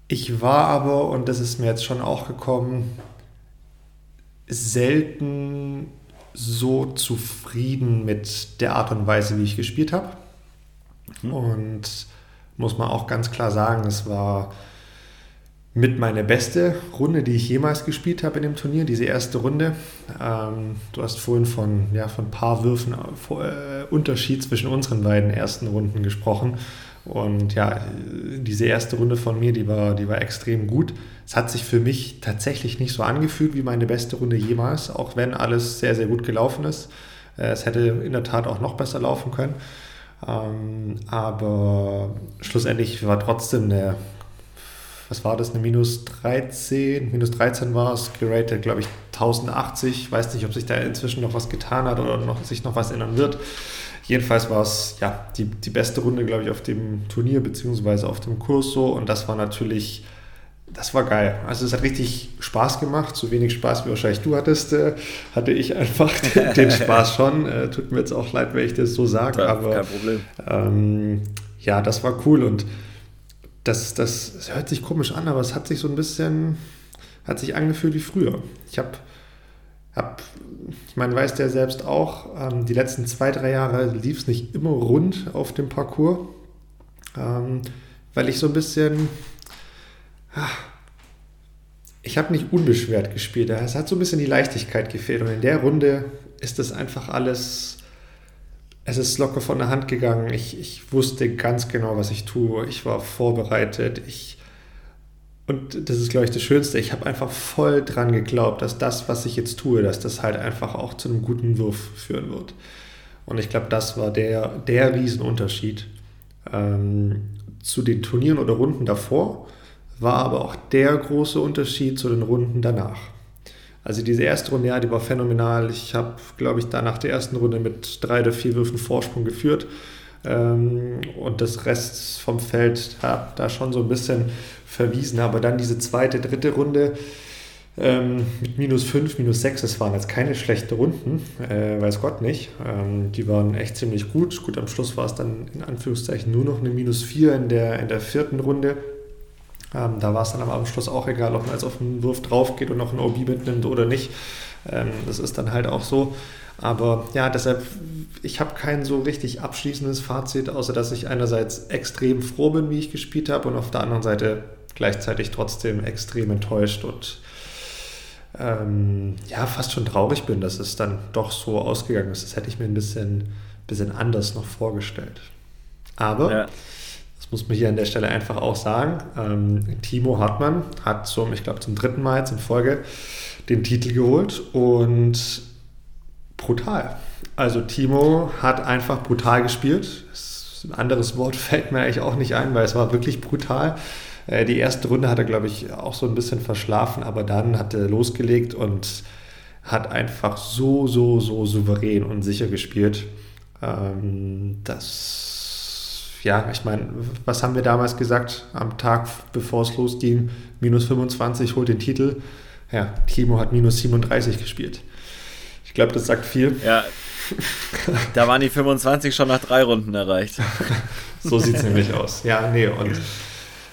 ich war aber, und das ist mir jetzt schon auch gekommen, selten so zufrieden mit der Art und Weise, wie ich gespielt habe. Mhm. Und muss man auch ganz klar sagen, es war mit meine beste Runde, die ich jemals gespielt habe in dem Turnier, diese erste Runde. Ähm, du hast vorhin von, ja, von ein paar Würfen äh, Unterschied zwischen unseren beiden ersten Runden gesprochen. Und ja, diese erste Runde von mir, die war, die war extrem gut. Es hat sich für mich tatsächlich nicht so angefühlt wie meine beste Runde jemals, auch wenn alles sehr, sehr gut gelaufen ist. Äh, es hätte in der Tat auch noch besser laufen können. Ähm, aber schlussendlich war trotzdem eine was war das, eine minus 13, minus 13 war es, geratet, glaube ich, 1080. Ich weiß nicht, ob sich da inzwischen noch was getan hat oder noch, sich noch was ändern wird. Jedenfalls war es ja die, die beste Runde, glaube ich, auf dem Turnier beziehungsweise auf dem Kurs so. Und das war natürlich, das war geil. Also es hat richtig Spaß gemacht. So wenig Spaß wie wahrscheinlich du hattest, äh, hatte ich einfach den, den Spaß schon. Äh, tut mir jetzt auch leid, wenn ich das so sage, aber kein Problem. Ähm, ja, das war cool und das, das, das hört sich komisch an, aber es hat sich so ein bisschen, hat sich angefühlt wie früher. Ich habe hab, ich meine, weiß der selbst auch, ähm, die letzten zwei, drei Jahre lief es nicht immer rund auf dem Parcours, ähm, weil ich so ein bisschen, ach, ich habe nicht unbeschwert gespielt. Es hat so ein bisschen die Leichtigkeit gefehlt und in der Runde ist das einfach alles, es ist locker von der Hand gegangen. Ich, ich wusste ganz genau, was ich tue. Ich war vorbereitet. Ich, und das ist, glaube ich, das Schönste. Ich habe einfach voll dran geglaubt, dass das, was ich jetzt tue, dass das halt einfach auch zu einem guten Wurf führen wird. Und ich glaube, das war der, der Riesenunterschied ähm, zu den Turnieren oder Runden davor, war aber auch der große Unterschied zu den Runden danach. Also diese erste Runde, ja, die war phänomenal. Ich habe, glaube ich, da nach der ersten Runde mit drei oder vier Würfen Vorsprung geführt. Ähm, und das Rest vom Feld hat da schon so ein bisschen verwiesen. Aber dann diese zweite, dritte Runde ähm, mit minus 5, minus 6, das waren jetzt keine schlechten Runden, äh, weiß Gott nicht. Ähm, die waren echt ziemlich gut. Gut, am Schluss war es dann in Anführungszeichen nur noch eine minus 4 in der, in der vierten Runde. Ähm, da war es dann am Schluss auch egal, ob man jetzt auf einen Wurf drauf geht und noch einen OB mitnimmt oder nicht. Ähm, das ist dann halt auch so. Aber ja, deshalb, ich habe kein so richtig abschließendes Fazit, außer dass ich einerseits extrem froh bin, wie ich gespielt habe und auf der anderen Seite gleichzeitig trotzdem extrem enttäuscht und ähm, ja, fast schon traurig bin, dass es dann doch so ausgegangen ist. Das hätte ich mir ein bisschen, bisschen anders noch vorgestellt. Aber ja muss man hier an der Stelle einfach auch sagen. Ähm, Timo Hartmann hat zum, ich glaube, zum dritten Mal jetzt in Folge den Titel geholt und brutal. Also Timo hat einfach brutal gespielt. Ein anderes Wort fällt mir eigentlich auch nicht ein, weil es war wirklich brutal. Äh, die erste Runde hat er, glaube ich, auch so ein bisschen verschlafen, aber dann hat er losgelegt und hat einfach so, so, so souverän und sicher gespielt. Ähm, das ja, ich meine, was haben wir damals gesagt am Tag, bevor es losging? Minus 25 holt den Titel. Ja, Timo hat minus 37 gespielt. Ich glaube, das sagt viel. Ja, da waren die 25 schon nach drei Runden erreicht. so sieht es nämlich aus. Ja, nee, und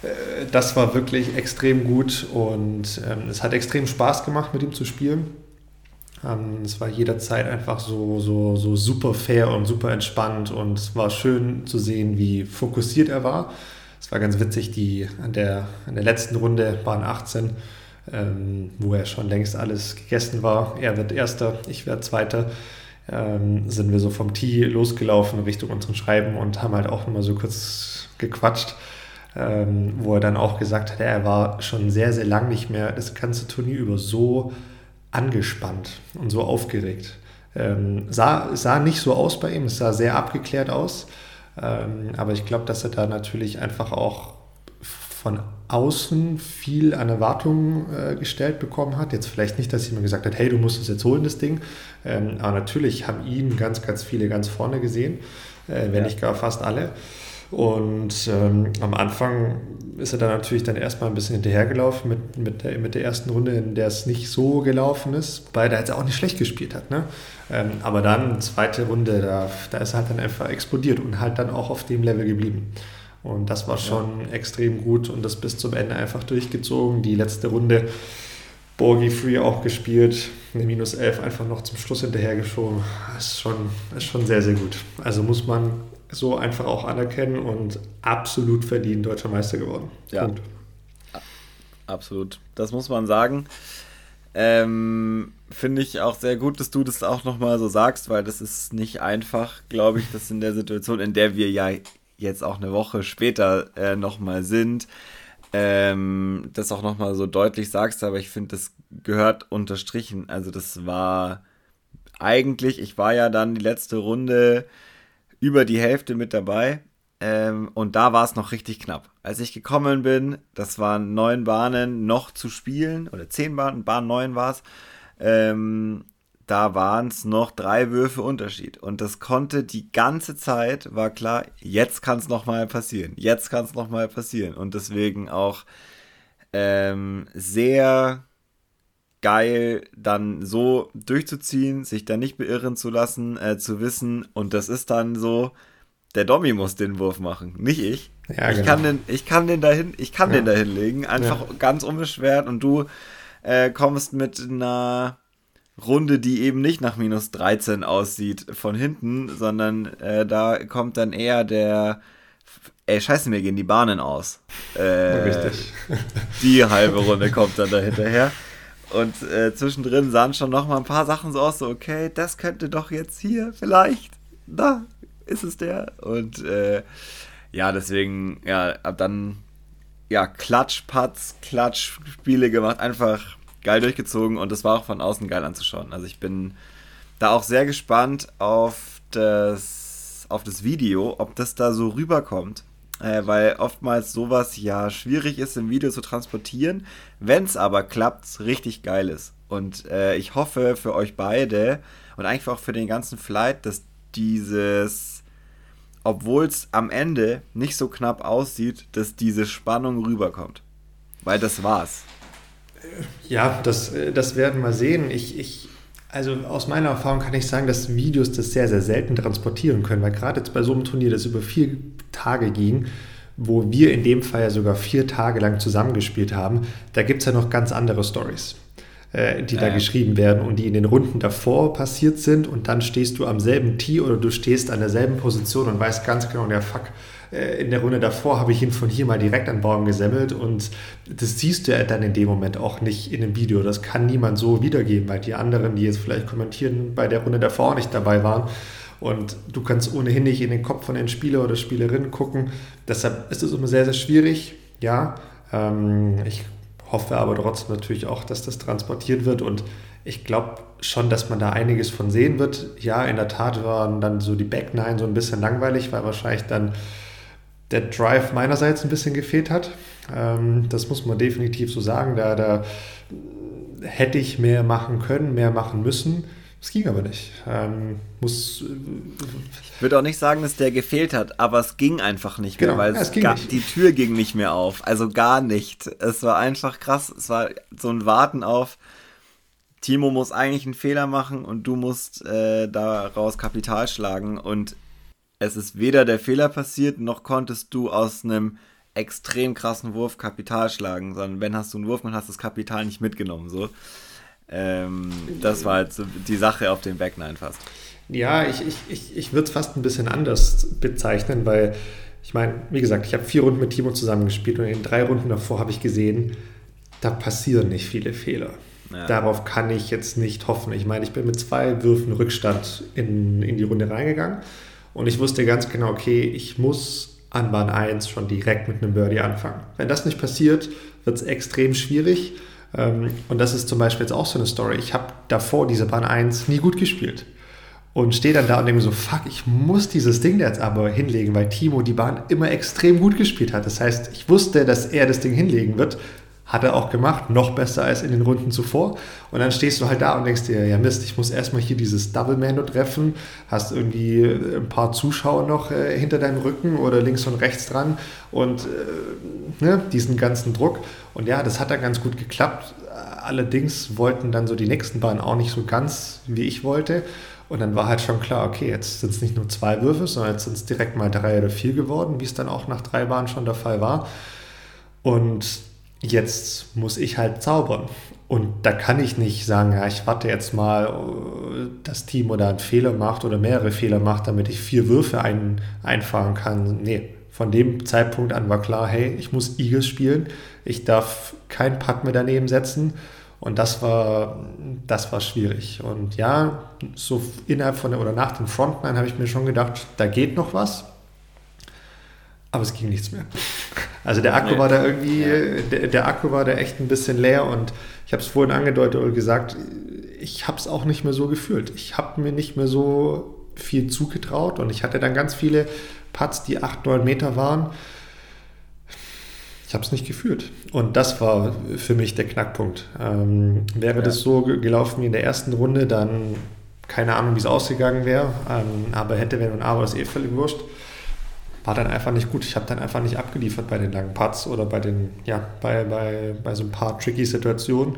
äh, das war wirklich extrem gut und ähm, es hat extrem Spaß gemacht, mit ihm zu spielen. Ähm, es war jederzeit einfach so, so, so super fair und super entspannt und es war schön zu sehen, wie fokussiert er war. Es war ganz witzig, die an der, an der letzten Runde, Bahn 18, ähm, wo er schon längst alles gegessen war. Er wird Erster, ich werde Zweiter. Ähm, sind wir so vom Tee losgelaufen Richtung unseren Schreiben und haben halt auch nochmal so kurz gequatscht, ähm, wo er dann auch gesagt hat, er war schon sehr, sehr lang nicht mehr das ganze Turnier über so angespannt und so aufgeregt. Ähm, sah, sah nicht so aus bei ihm, es sah sehr abgeklärt aus. Ähm, aber ich glaube, dass er da natürlich einfach auch von außen viel an Erwartungen äh, gestellt bekommen hat. Jetzt vielleicht nicht, dass jemand gesagt hat, hey, du musst es jetzt holen, das Ding. Ähm, aber natürlich haben ihn ganz, ganz viele ganz vorne gesehen, äh, wenn ja. nicht gar fast alle. Und ähm, am Anfang ist er dann natürlich dann erstmal ein bisschen hinterhergelaufen mit, mit, der, mit der ersten Runde, in der es nicht so gelaufen ist, weil er jetzt auch nicht schlecht gespielt hat. Ne? Ähm, aber dann, zweite Runde, da, da ist er halt dann einfach explodiert und halt dann auch auf dem Level geblieben. Und das war schon ja. extrem gut und das bis zum Ende einfach durchgezogen. Die letzte Runde Borgi Free auch gespielt, eine Minus 11 einfach noch zum Schluss hinterhergeschoben. Das ist schon, ist schon sehr, sehr gut. Also muss man so einfach auch anerkennen und absolut verdient deutscher Meister geworden. Ja. Punkt. Absolut. Das muss man sagen. Ähm, Finde ich auch sehr gut, dass du das auch nochmal so sagst, weil das ist nicht einfach, glaube ich, das in der Situation, in der wir ja jetzt auch eine Woche später äh, nochmal sind, ähm, das auch nochmal so deutlich sagst, aber ich finde, das gehört unterstrichen. Also das war eigentlich, ich war ja dann die letzte Runde über die Hälfte mit dabei. Ähm, und da war es noch richtig knapp. Als ich gekommen bin, das waren neun Bahnen noch zu spielen, oder zehn Bahnen, Bahn neun war es. Ähm, da waren es noch drei Würfe Unterschied. Und das konnte die ganze Zeit, war klar, jetzt kann es nochmal passieren. Jetzt kann es nochmal passieren. Und deswegen auch ähm, sehr geil, dann so durchzuziehen, sich da nicht beirren zu lassen, äh, zu wissen, und das ist dann so, der Dommy muss den Wurf machen, nicht ich. Ja, ich, genau. kann den, ich kann den dahin, ich kann ja. den dahin legen, einfach ja. ganz unbeschwert und du äh, kommst mit einer Runde, die eben nicht nach minus 13 aussieht von hinten, sondern äh, da kommt dann eher der ey, scheiße, mir gehen die Bahnen aus. Äh, Richtig. Die halbe Runde kommt dann da hinterher. Und äh, zwischendrin sahen schon noch mal ein paar Sachen so aus, so, okay, das könnte doch jetzt hier vielleicht, da ist es der. Und äh, ja, deswegen, ja, ab dann, ja, Klatsch-Putts, Klatsch-Spiele gemacht, einfach geil durchgezogen und das war auch von außen geil anzuschauen. Also ich bin da auch sehr gespannt auf das, auf das Video, ob das da so rüberkommt. Äh, weil oftmals sowas ja schwierig ist im Video zu transportieren. Wenn es aber klappt, richtig geil ist. Und äh, ich hoffe für euch beide und eigentlich auch für den ganzen Flight, dass dieses, obwohl es am Ende nicht so knapp aussieht, dass diese Spannung rüberkommt. Weil das war's. Ja, das, das werden wir sehen. Ich, ich, also aus meiner Erfahrung kann ich sagen, dass Videos das sehr, sehr selten transportieren können, weil gerade jetzt bei so einem Turnier, das über vier Tage ging, wo wir in dem Fall ja sogar vier Tage lang zusammengespielt haben, da gibt es ja noch ganz andere Stories, äh, die da geschrieben werden und die in den Runden davor passiert sind und dann stehst du am selben Tee oder du stehst an derselben Position und weißt ganz genau, der Fuck, äh, in der Runde davor habe ich ihn von hier mal direkt an Baum gesemmelt und das siehst du ja dann in dem Moment auch nicht in dem Video. Das kann niemand so wiedergeben, weil die anderen, die jetzt vielleicht kommentieren, bei der Runde davor nicht dabei waren. Und du kannst ohnehin nicht in den Kopf von den Spieler oder Spielerinnen gucken. Deshalb ist es immer sehr, sehr schwierig. Ja, ähm, ich hoffe aber trotzdem natürlich auch, dass das transportiert wird und ich glaube schon, dass man da einiges von sehen wird. Ja, in der Tat waren dann so die Back Nine so ein bisschen langweilig, weil wahrscheinlich dann der Drive meinerseits ein bisschen gefehlt hat. Ähm, das muss man definitiv so sagen. Da, da hätte ich mehr machen können, mehr machen müssen. Es ging aber nicht. Ähm, muss, ich würde auch nicht sagen, dass der gefehlt hat, aber es ging einfach nicht mehr, genau, weil ja, es gar, nicht. die Tür ging nicht mehr auf. Also gar nicht. Es war einfach krass. Es war so ein Warten auf. Timo muss eigentlich einen Fehler machen und du musst äh, daraus Kapital schlagen. Und es ist weder der Fehler passiert, noch konntest du aus einem extrem krassen Wurf Kapital schlagen, sondern wenn hast du einen Wurf, man hast das Kapital nicht mitgenommen. So. Ähm, das war halt so die Sache auf den Backnine fast. Ja, ich, ich, ich, ich würde es fast ein bisschen anders bezeichnen, weil ich meine, wie gesagt, ich habe vier Runden mit Timo zusammengespielt und in drei Runden davor habe ich gesehen, da passieren nicht viele Fehler. Ja. Darauf kann ich jetzt nicht hoffen. Ich meine, ich bin mit zwei Würfen Rückstand in, in die Runde reingegangen und ich wusste ganz genau, okay, ich muss an Bahn 1 schon direkt mit einem Birdie anfangen. Wenn das nicht passiert, wird es extrem schwierig. Ähm, und das ist zum Beispiel jetzt auch so eine Story. Ich habe davor diese Bahn 1 nie gut gespielt. Und stehe dann da und denke so, fuck, ich muss dieses Ding jetzt aber hinlegen, weil Timo die Bahn immer extrem gut gespielt hat. Das heißt, ich wusste, dass er das Ding hinlegen wird. Hat er auch gemacht, noch besser als in den Runden zuvor. Und dann stehst du halt da und denkst dir, ja Mist, ich muss erstmal hier dieses Double Mano treffen, hast irgendwie ein paar Zuschauer noch äh, hinter deinem Rücken oder links und rechts dran und äh, ne, diesen ganzen Druck. Und ja, das hat dann ganz gut geklappt. Allerdings wollten dann so die nächsten Bahnen auch nicht so ganz, wie ich wollte. Und dann war halt schon klar, okay, jetzt sind es nicht nur zwei Würfe, sondern jetzt sind es direkt mal drei oder vier geworden, wie es dann auch nach drei Bahnen schon der Fall war. Und jetzt muss ich halt zaubern. Und da kann ich nicht sagen, ja, ich warte jetzt mal, das Team oder einen Fehler macht oder mehrere Fehler macht, damit ich vier Würfe ein, einfahren kann. Nee, von dem Zeitpunkt an war klar, hey, ich muss Eagles spielen, ich darf keinen Putt mehr daneben setzen. Und das war, das war schwierig. Und ja, so innerhalb von der oder nach dem Frontline habe ich mir schon gedacht, da geht noch was. Aber es ging nichts mehr. Also der Akku nee. war da irgendwie, ja. der, der, Akku war da echt ein bisschen leer und ich habe es vorhin angedeutet und gesagt, ich habe es auch nicht mehr so gefühlt. Ich habe mir nicht mehr so viel zugetraut und ich hatte dann ganz viele Putts, die 8, 9 Meter waren. ich habe es nicht gefühlt. Und das war für mich der Knackpunkt. Ähm, wäre ja. das so gelaufen wie in der ersten Runde, dann keine Ahnung, wie es ausgegangen wäre. Ähm, aber hätte, wenn und aber, ist eh völlig wurscht. War dann einfach nicht gut. Ich habe dann einfach nicht abgeliefert bei den langen Putts oder bei den, ja, bei, bei, bei so ein paar tricky Situationen.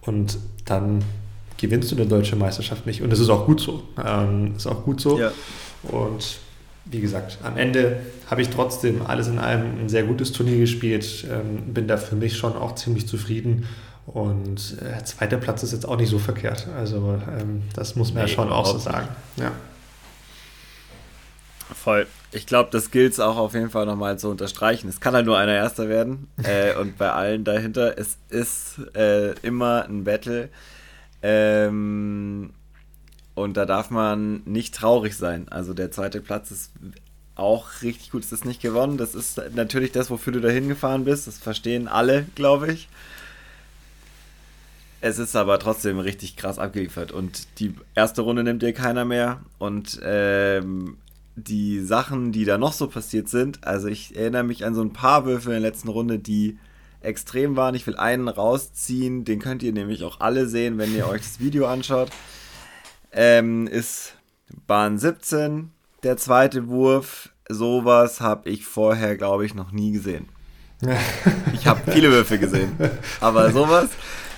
Und dann gewinnst du eine deutsche Meisterschaft nicht. Und das ist auch gut so. Ähm, ist auch gut so. Ja. Und wie gesagt, am Ende habe ich trotzdem alles in allem ein sehr gutes Turnier gespielt. Ähm, bin da für mich schon auch ziemlich zufrieden. Und äh, zweiter Platz ist jetzt auch nicht so verkehrt. Also ähm, das muss man nee, ja schon auch so sagen. Ja. Voll. Ich glaube, das gilt es auch auf jeden Fall nochmal zu unterstreichen. Es kann halt nur einer Erster werden. äh, und bei allen dahinter, es ist äh, immer ein Battle. Ähm, und da darf man nicht traurig sein. Also der zweite Platz ist auch richtig gut. Es ist nicht gewonnen. Das ist natürlich das, wofür du da hingefahren bist. Das verstehen alle, glaube ich. Es ist aber trotzdem richtig krass abgeliefert. Und die erste Runde nimmt dir keiner mehr. Und ähm, die Sachen, die da noch so passiert sind, also ich erinnere mich an so ein paar Würfe in der letzten Runde, die extrem waren. Ich will einen rausziehen, den könnt ihr nämlich auch alle sehen, wenn ihr euch das Video anschaut ähm, ist Bahn 17. Der zweite Wurf, sowas habe ich vorher, glaube ich, noch nie gesehen. ich habe viele Würfe gesehen, aber sowas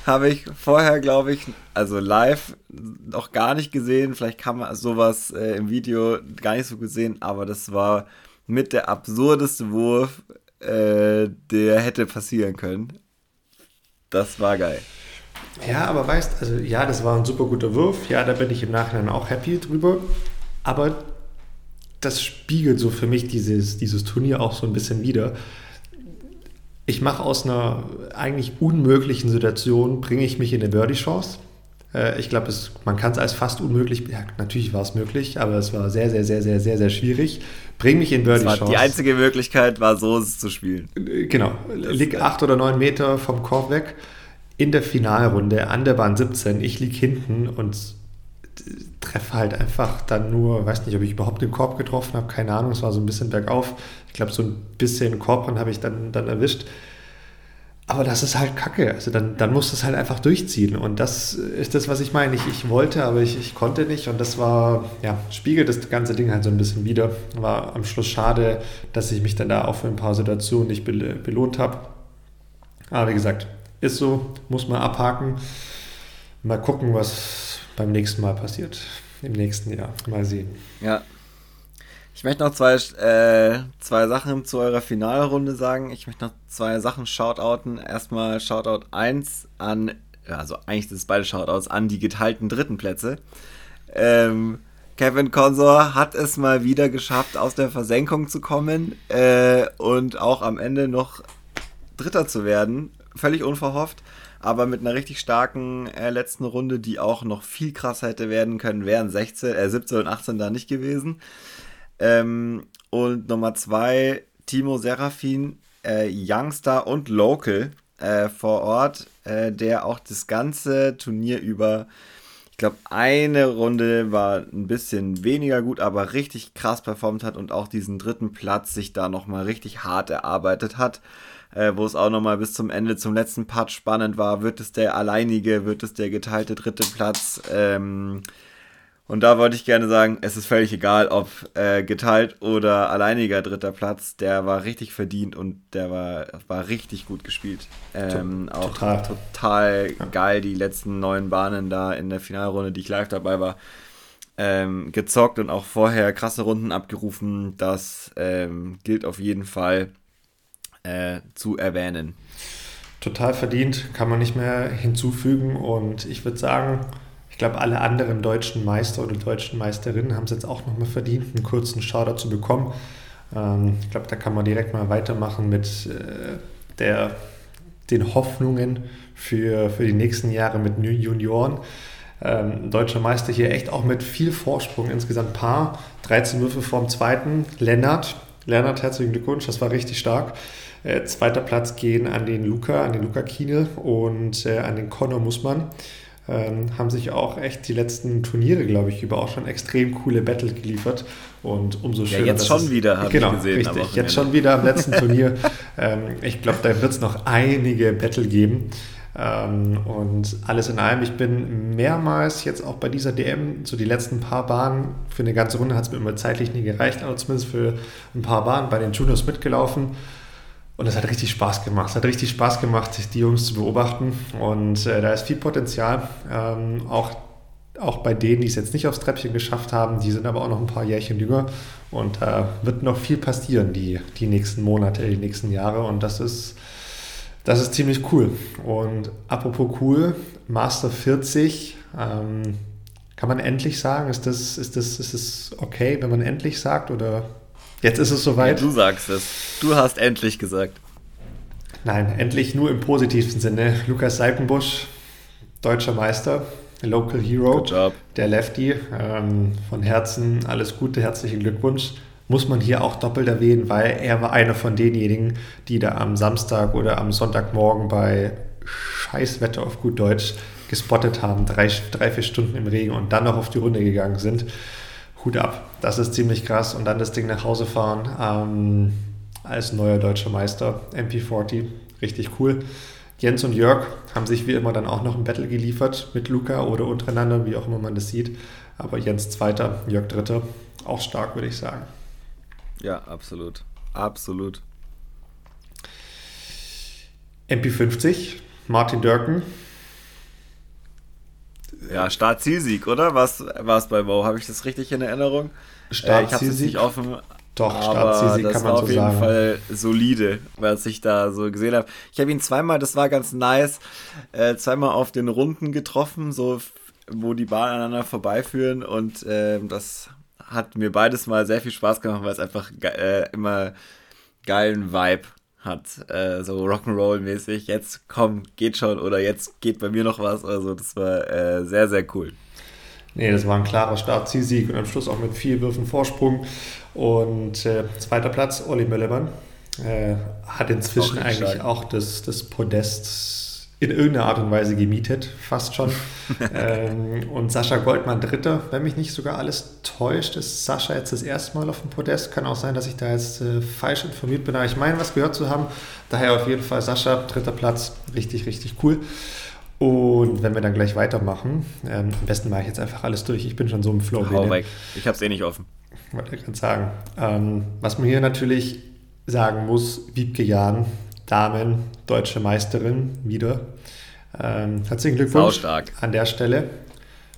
habe ich vorher, glaube ich, also live noch gar nicht gesehen. Vielleicht kann man sowas äh, im Video gar nicht so gesehen, aber das war mit der absurdeste Wurf, äh, der hätte passieren können. Das war geil. Ja, aber weißt, also ja, das war ein super guter Wurf. Ja, da bin ich im Nachhinein auch happy drüber. Aber das spiegelt so für mich dieses, dieses Turnier auch so ein bisschen wieder. Ich mache aus einer eigentlich unmöglichen Situation, bringe ich mich in eine Birdie-Chance. Äh, ich glaube, man kann es als fast unmöglich, ja, natürlich war es möglich, aber es war sehr, sehr, sehr, sehr, sehr, sehr schwierig. Bring mich in Birdie-Chance. Die einzige Möglichkeit war so, es zu spielen. Äh, genau. Lieg acht oder neun Meter vom Korb weg in der Finalrunde an der Bahn 17, ich liege hinten und treffe halt einfach dann nur, weiß nicht, ob ich überhaupt den Korb getroffen habe, keine Ahnung, es war so ein bisschen bergauf. Ich glaube, so ein bisschen Korb habe ich dann, dann erwischt. Aber das ist halt Kacke. Also dann, dann musst du es halt einfach durchziehen. Und das ist das, was ich meine. Ich, ich wollte, aber ich, ich konnte nicht. Und das war, ja, spiegelt das ganze Ding halt so ein bisschen wieder. War am Schluss schade, dass ich mich dann da auch für ein paar Situationen nicht belohnt habe. Aber wie gesagt, ist so, muss man abhaken. Mal gucken, was beim nächsten Mal passiert. Im nächsten Jahr. Mal sehen. Ja. Ich möchte noch zwei, äh, zwei Sachen zu eurer Finalrunde sagen. Ich möchte noch zwei Sachen shoutouten. Erstmal Shoutout 1 an, also eigentlich sind es beide Shoutouts, an die geteilten dritten Plätze. Ähm, Kevin Consor hat es mal wieder geschafft, aus der Versenkung zu kommen äh, und auch am Ende noch Dritter zu werden völlig unverhofft, aber mit einer richtig starken äh, letzten Runde, die auch noch viel krasser hätte werden können, wären 16, äh, 17 und 18 da nicht gewesen. Ähm, und Nummer zwei, Timo Serafin, äh, Youngster und Local äh, vor Ort, äh, der auch das ganze Turnier über ich glaube, eine Runde war ein bisschen weniger gut, aber richtig krass performt hat und auch diesen dritten Platz sich da nochmal richtig hart erarbeitet hat äh, wo es auch nochmal bis zum Ende, zum letzten Part spannend war. Wird es der alleinige, wird es der geteilte dritte Platz? Ähm, und da wollte ich gerne sagen, es ist völlig egal, ob äh, geteilt oder alleiniger dritter Platz. Der war richtig verdient und der war, war richtig gut gespielt. Ähm, auch total, total geil, die letzten neun Bahnen da in der Finalrunde, die ich live dabei war. Ähm, gezockt und auch vorher krasse Runden abgerufen. Das ähm, gilt auf jeden Fall äh, zu erwähnen. Total verdient, kann man nicht mehr hinzufügen. Und ich würde sagen, ich glaube, alle anderen deutschen Meister oder deutschen Meisterinnen haben es jetzt auch nochmal verdient, einen kurzen Shoutout zu bekommen. Ähm, ich glaube, da kann man direkt mal weitermachen mit äh, der, den Hoffnungen für, für die nächsten Jahre mit Junioren. Ähm, deutscher Meister hier echt auch mit viel Vorsprung, insgesamt Paar, 13 Würfe vorm zweiten. Lennart, Lennart, herzlichen Glückwunsch, das war richtig stark. Äh, zweiter Platz gehen an den Luca, an den Luca Kiene und äh, an den Connor Mussmann. ähm, haben sich auch echt die letzten Turniere, glaube ich, über auch schon extrem coole Battle geliefert. Und umso schöner. Ja, jetzt schon es, wieder, habe genau, ich gesehen. Richtig, jetzt schon wieder am letzten Turnier. ähm, ich glaube, da wird es noch einige Battle geben. Ähm, und alles in allem, ich bin mehrmals jetzt auch bei dieser DM, so die letzten paar Bahnen, für eine ganze Runde hat es mir immer zeitlich nie gereicht, aber zumindest für ein paar Bahnen bei den Juniors mitgelaufen. Und es hat richtig Spaß gemacht. Es hat richtig Spaß gemacht, die Jungs zu beobachten. Und äh, da ist viel Potenzial. Ähm, auch, auch bei denen, die es jetzt nicht aufs Treppchen geschafft haben, die sind aber auch noch ein paar Jährchen jünger. Und da äh, wird noch viel passieren, die, die nächsten Monate, die nächsten Jahre. Und das ist, das ist ziemlich cool. Und apropos cool, Master 40, ähm, kann man endlich sagen? Ist das, ist, das, ist das okay, wenn man endlich sagt? Oder Jetzt ist es soweit. Ja, du sagst es. Du hast endlich gesagt. Nein, endlich nur im positivsten Sinne. Lukas Seitenbusch, deutscher Meister, Local Hero, der Lefty. Ähm, von Herzen alles Gute, herzlichen Glückwunsch. Muss man hier auch doppelt erwähnen, weil er war einer von denjenigen, die da am Samstag oder am Sonntagmorgen bei Scheißwetter auf gut Deutsch gespottet haben, drei, drei, vier Stunden im Regen und dann noch auf die Runde gegangen sind. Hut ab. Das ist ziemlich krass. Und dann das Ding nach Hause fahren ähm, als neuer deutscher Meister, MP40. Richtig cool. Jens und Jörg haben sich wie immer dann auch noch ein Battle geliefert mit Luca oder untereinander, wie auch immer man das sieht. Aber Jens Zweiter, Jörg Dritter. Auch stark, würde ich sagen. Ja, absolut. Absolut. MP50, Martin Dörken, ja, Start-Zielsieg, oder? Was war es bei Wow? Habe ich das richtig in Erinnerung? Start-Zielsieg. Äh, offen. Doch, Start-Zielsieg kann man war auf jeden sagen. Fall solide, was ich da so gesehen habe. Ich habe ihn zweimal, das war ganz nice, äh, zweimal auf den Runden getroffen, so wo die Bahnen aneinander vorbeiführen und äh, das hat mir beides mal sehr viel Spaß gemacht, weil es einfach äh, immer geilen Vibe hat, äh, so Rock'n'Roll-mäßig, jetzt komm, geht schon oder jetzt geht bei mir noch was. Also das war äh, sehr, sehr cool. Nee, das war ein klarer Start-Zielsieg und am Schluss auch mit vier Würfen Vorsprung. Und äh, zweiter Platz, Olli Möllermann. Äh, hat inzwischen auch eigentlich stark. auch das, das Podest in irgendeiner Art und Weise gemietet, fast schon. ähm, und Sascha Goldmann Dritter, wenn mich nicht sogar alles täuscht, ist Sascha jetzt das erste Mal auf dem Podest. Kann auch sein, dass ich da jetzt äh, falsch informiert bin, aber ich meine, was gehört zu haben. Daher auf jeden Fall Sascha, dritter Platz, richtig, richtig cool. Und wenn wir dann gleich weitermachen, ähm, am besten mache ich jetzt einfach alles durch. Ich bin schon so im Flow. Hau weg. Ich habe es eh nicht offen. Wollte ich gerade sagen. Ähm, was man hier natürlich sagen muss, Wiebke Jahn, Damen, deutsche Meisterin wieder. Ähm, herzlichen Glückwunsch stark. an der Stelle.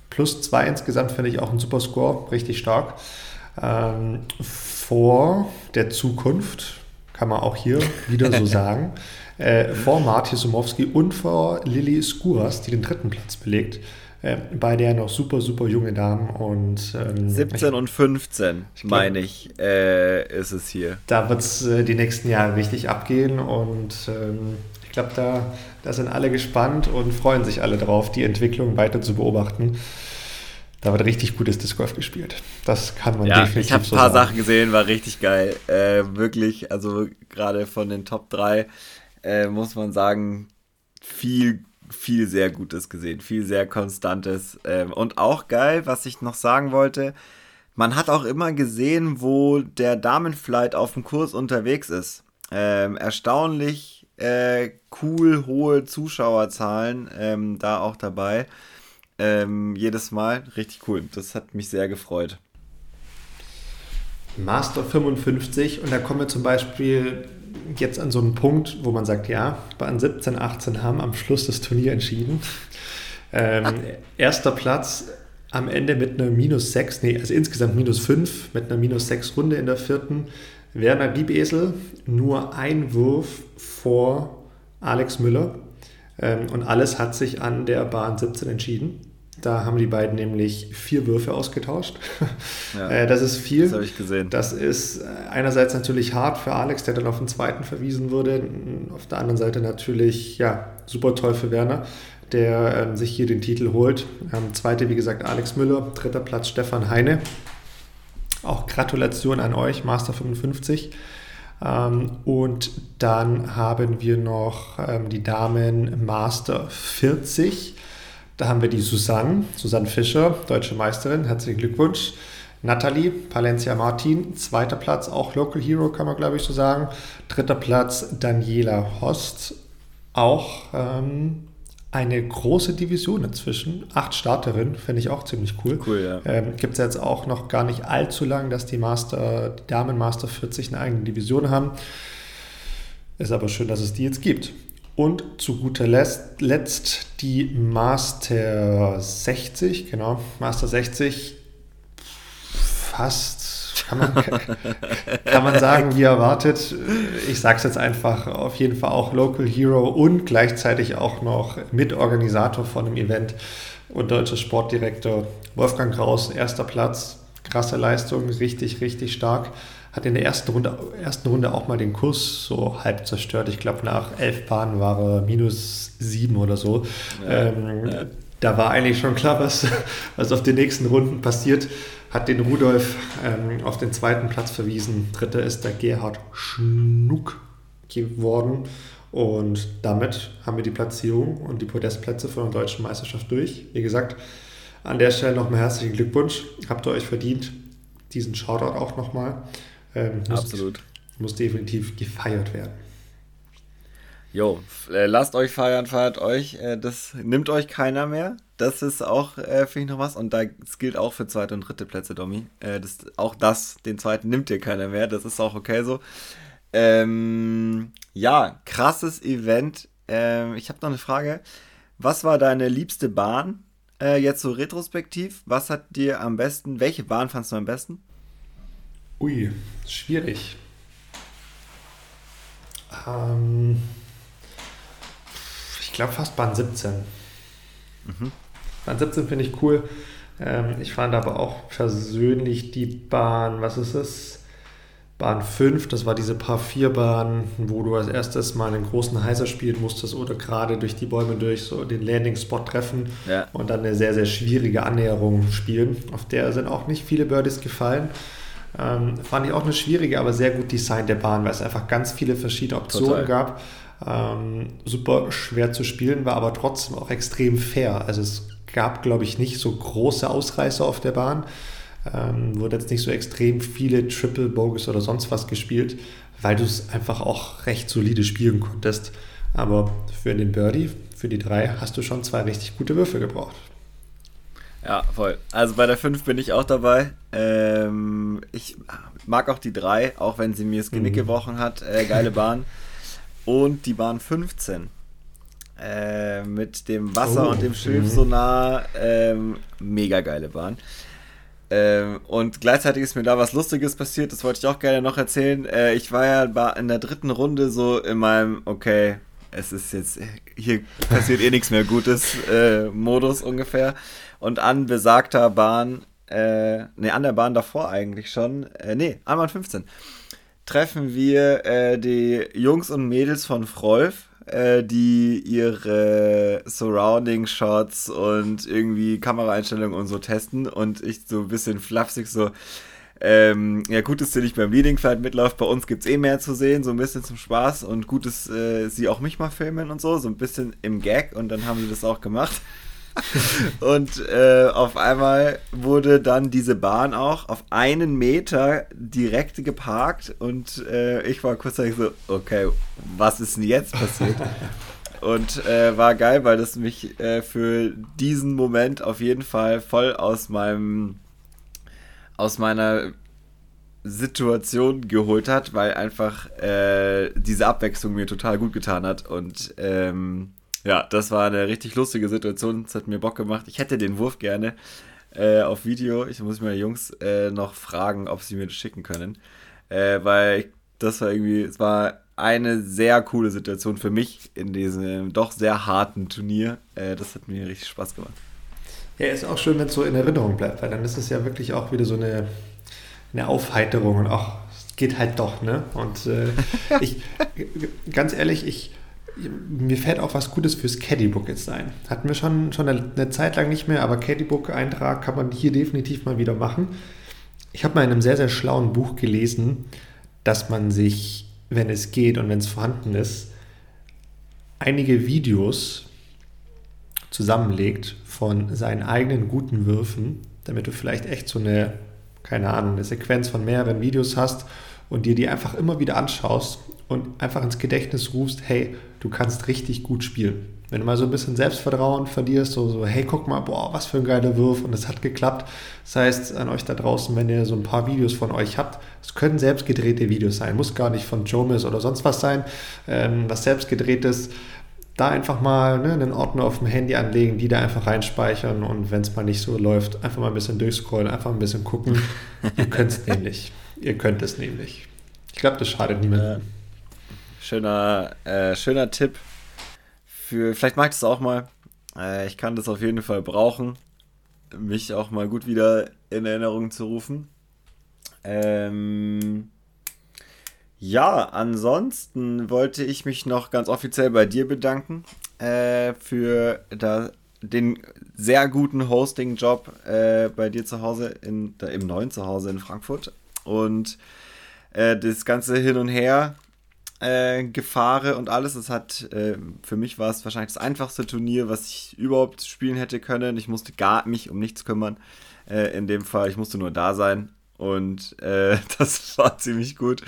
Plus zwei insgesamt finde ich auch ein super Score, richtig stark. Ähm, vor der Zukunft kann man auch hier wieder so sagen. Äh, vor Martin Sumowski und vor Lilly Skuras, die den dritten Platz belegt. Äh, beide ja noch super, super junge Damen und ähm, 17 und 15, ich glaub, meine ich, äh, ist es hier. Da wird es äh, die nächsten Jahre richtig abgehen und ähm, ich glaube, da, da sind alle gespannt und freuen sich alle drauf, die Entwicklung weiter zu beobachten. Da wird richtig gutes Disc Golf gespielt. Das kann man ja, definitiv ich habe ein paar Sachen gesehen, war richtig geil. Äh, wirklich, also gerade von den Top 3 äh, muss man sagen, viel viel sehr Gutes gesehen, viel sehr Konstantes. Ähm, und auch geil, was ich noch sagen wollte, man hat auch immer gesehen, wo der Damenflight auf dem Kurs unterwegs ist. Ähm, erstaunlich äh, cool, hohe Zuschauerzahlen ähm, da auch dabei. Ähm, jedes Mal richtig cool. Das hat mich sehr gefreut. Master 55 und da kommen wir zum Beispiel jetzt an so einen Punkt, wo man sagt, ja, Bahn 17, 18 haben am Schluss das Turnier entschieden. Ähm, erster Platz am Ende mit einer minus 6, nee, also insgesamt minus 5, mit einer minus 6 Runde in der vierten. Werner Liebesel nur ein Wurf vor Alex Müller. Ähm, und alles hat sich an der Bahn 17 entschieden. Da haben die beiden nämlich vier Würfe ausgetauscht. Ja, äh, das ist viel. Das habe ich gesehen. Das ist äh, einerseits natürlich hart für Alex, der dann auf den zweiten verwiesen wurde. Auf der anderen Seite natürlich, ja, super toll für Werner, der ähm, sich hier den Titel holt. Ähm, zweite, wie gesagt, Alex Müller. Dritter Platz Stefan Heine. Auch Gratulation an euch, Master 55. Ähm, und dann haben wir noch ähm, die Damen Master 40 Da haben wir die Susanne, Susanne Fischer, deutsche Meisterin, herzlichen Glückwunsch. Nathalie Palencia Martin, zweiter Platz, auch Local Hero, kann man glaube ich so sagen. Dritter Platz Daniela Host, auch ähm, eine große Division inzwischen. Acht Starterinnen, finde ich auch ziemlich cool. Cool, ja. Ähm, Gibt es jetzt auch noch gar nicht allzu lang, dass die Master, die Damen Master 40 eine eigene Division haben. Ist aber schön, dass es die jetzt gibt. Und zu guter Letzt die Master 60, genau, Master 60 fast, kann man, kann man sagen, wie erwartet. Ich sage es jetzt einfach, auf jeden Fall auch Local Hero und gleichzeitig auch noch Mitorganisator von dem Event und deutscher Sportdirektor Wolfgang Kraus, erster Platz. Krasse Leistung, richtig, richtig stark. Hat in der ersten Runde, ersten Runde auch mal den Kurs so halb zerstört. Ich glaube, nach elf Bahnen war er minus sieben oder so. Ja, ähm, ja. Da war eigentlich schon klar, was, was auf den nächsten Runden passiert hat den Rudolf ähm, auf den zweiten Platz verwiesen. Dritter ist der Gerhard Schnuck geworden. Und damit haben wir die Platzierung und die Podestplätze von der deutschen Meisterschaft durch. Wie gesagt, an der Stelle nochmal herzlichen Glückwunsch. Habt ihr euch verdient. Diesen Shoutout auch nochmal. Ähm, Absolut. Muss definitiv gefeiert werden. Jo, äh, lasst euch feiern, feiert euch. Äh, das nimmt euch keiner mehr. Das ist auch, äh, finde ich, noch was. Und das gilt auch für zweite und dritte Plätze, Domi. Das, auch das, den zweiten nimmt dir keiner mehr. Das ist auch okay so. Ähm, ja, krasses Event. Ähm, ich habe noch eine Frage. Was war deine liebste Bahn? Äh, jetzt so retrospektiv. Was hat dir am besten, welche Bahn fandest du am besten? Ui, schwierig. Ähm glaube fast Bahn 17. Mhm. Bahn 17 finde ich cool. Ähm, ich fand aber auch persönlich die Bahn, was ist es? Bahn 5, das war diese Paar 4 Bahn, wo du als erstes mal einen großen Heiser spielen musstest oder gerade durch die Bäume durch so den Landing-Spot treffen ja. und dann eine sehr, sehr schwierige Annäherung spielen. Auf der sind auch nicht viele Birdies gefallen. Ähm, fand ich auch eine schwierige, aber sehr gut designte Bahn, weil es einfach ganz viele verschiedene Optionen Total. gab. Ähm, super schwer zu spielen, war aber trotzdem auch extrem fair. Also es gab, glaube ich, nicht so große Ausreißer auf der Bahn. Ähm, wurde jetzt nicht so extrem viele Triple Bogus oder sonst was gespielt, weil du es einfach auch recht solide spielen konntest. Aber für den Birdie, für die drei, hast du schon zwei richtig gute Würfe gebraucht. Ja, voll. Also bei der 5 bin ich auch dabei. Ähm, ich mag auch die 3, auch wenn sie mir das Genick mhm. gebrochen hat. Äh, geile Bahn und die Bahn 15. Äh, mit dem Wasser oh, und dem Schilfsonar. Ähm, mega geile Bahn. Ähm, und gleichzeitig ist mir da was Lustiges passiert, das wollte ich auch gerne noch erzählen. Äh, ich war ja in der dritten Runde so in meinem, okay, es ist jetzt, hier passiert eh nichts mehr Gutes äh, Modus ungefähr. Und an besagter Bahn, äh, ne, an der Bahn davor eigentlich schon, äh, ne, an Bahn 15 treffen wir äh, die Jungs und Mädels von Frolf, äh, die ihre Surrounding Shots und irgendwie Kameraeinstellungen und so testen und ich so ein bisschen flapsig so, ähm, ja, gut, dass sie nicht beim Leading Flight mitläuft. Bei uns gibt es eh mehr zu sehen, so ein bisschen zum Spaß und gut, dass äh, sie auch mich mal filmen und so, so ein bisschen im Gag und dann haben sie das auch gemacht. und äh, auf einmal wurde dann diese Bahn auch auf einen Meter direkt geparkt und äh, ich war kurzzeitig so, okay, was ist denn jetzt passiert? Und äh, war geil, weil das mich äh, für diesen Moment auf jeden Fall voll aus meinem aus meiner Situation geholt hat, weil einfach äh, diese Abwechslung mir total gut getan hat und ähm, ja, das war eine richtig lustige Situation. Es hat mir Bock gemacht. Ich hätte den Wurf gerne äh, auf Video. Ich muss meine Jungs äh, noch fragen, ob sie mir das schicken können. Äh, weil ich, das war irgendwie, es war eine sehr coole Situation für mich in diesem doch sehr harten Turnier. Äh, das hat mir richtig Spaß gemacht. Ja, ist auch schön, wenn es so in Erinnerung bleibt, weil dann ist es ja wirklich auch wieder so eine, eine Aufheiterung und auch, es geht halt doch, ne? Und äh, ich, ganz ehrlich, ich mir fällt auch was Gutes fürs Caddybook jetzt ein. Hatten wir schon, schon eine, eine Zeit lang nicht mehr, aber Caddybook-Eintrag kann man hier definitiv mal wieder machen. Ich habe mal in einem sehr, sehr schlauen Buch gelesen, dass man sich, wenn es geht und wenn es vorhanden ist, einige Videos zusammenlegt von seinen eigenen guten Würfen, damit du vielleicht echt so eine, keine Ahnung, eine Sequenz von mehreren Videos hast und dir die einfach immer wieder anschaust und einfach ins Gedächtnis rufst, hey, du kannst richtig gut spielen. Wenn du mal so ein bisschen Selbstvertrauen verlierst, so, so, hey, guck mal, boah, was für ein geiler Wurf und es hat geklappt. Das heißt, an euch da draußen, wenn ihr so ein paar Videos von euch habt, es können selbstgedrehte Videos sein, muss gar nicht von Jomis oder sonst was sein, ähm, was selbstgedrehtes, da einfach mal ne, einen Ordner auf dem Handy anlegen, die da einfach reinspeichern und wenn es mal nicht so läuft, einfach mal ein bisschen durchscrollen, einfach ein bisschen gucken. ihr könnt es nämlich. Ihr könnt es nämlich. Ich glaube, das schadet niemandem. Schöner, äh, schöner Tipp für, vielleicht mag ich es auch mal. Äh, ich kann das auf jeden Fall brauchen, mich auch mal gut wieder in Erinnerung zu rufen. Ähm, ja, ansonsten wollte ich mich noch ganz offiziell bei dir bedanken äh, für da, den sehr guten Hosting-Job äh, bei dir zu Hause, in, da, im neuen Zuhause in Frankfurt. Und äh, das ganze Hin und Her äh, Gefahre und alles. Es hat, äh, für mich war es wahrscheinlich das einfachste Turnier, was ich überhaupt spielen hätte können. Ich musste gar mich um nichts kümmern. Äh, in dem Fall, ich musste nur da sein. Und äh, das war ziemlich gut.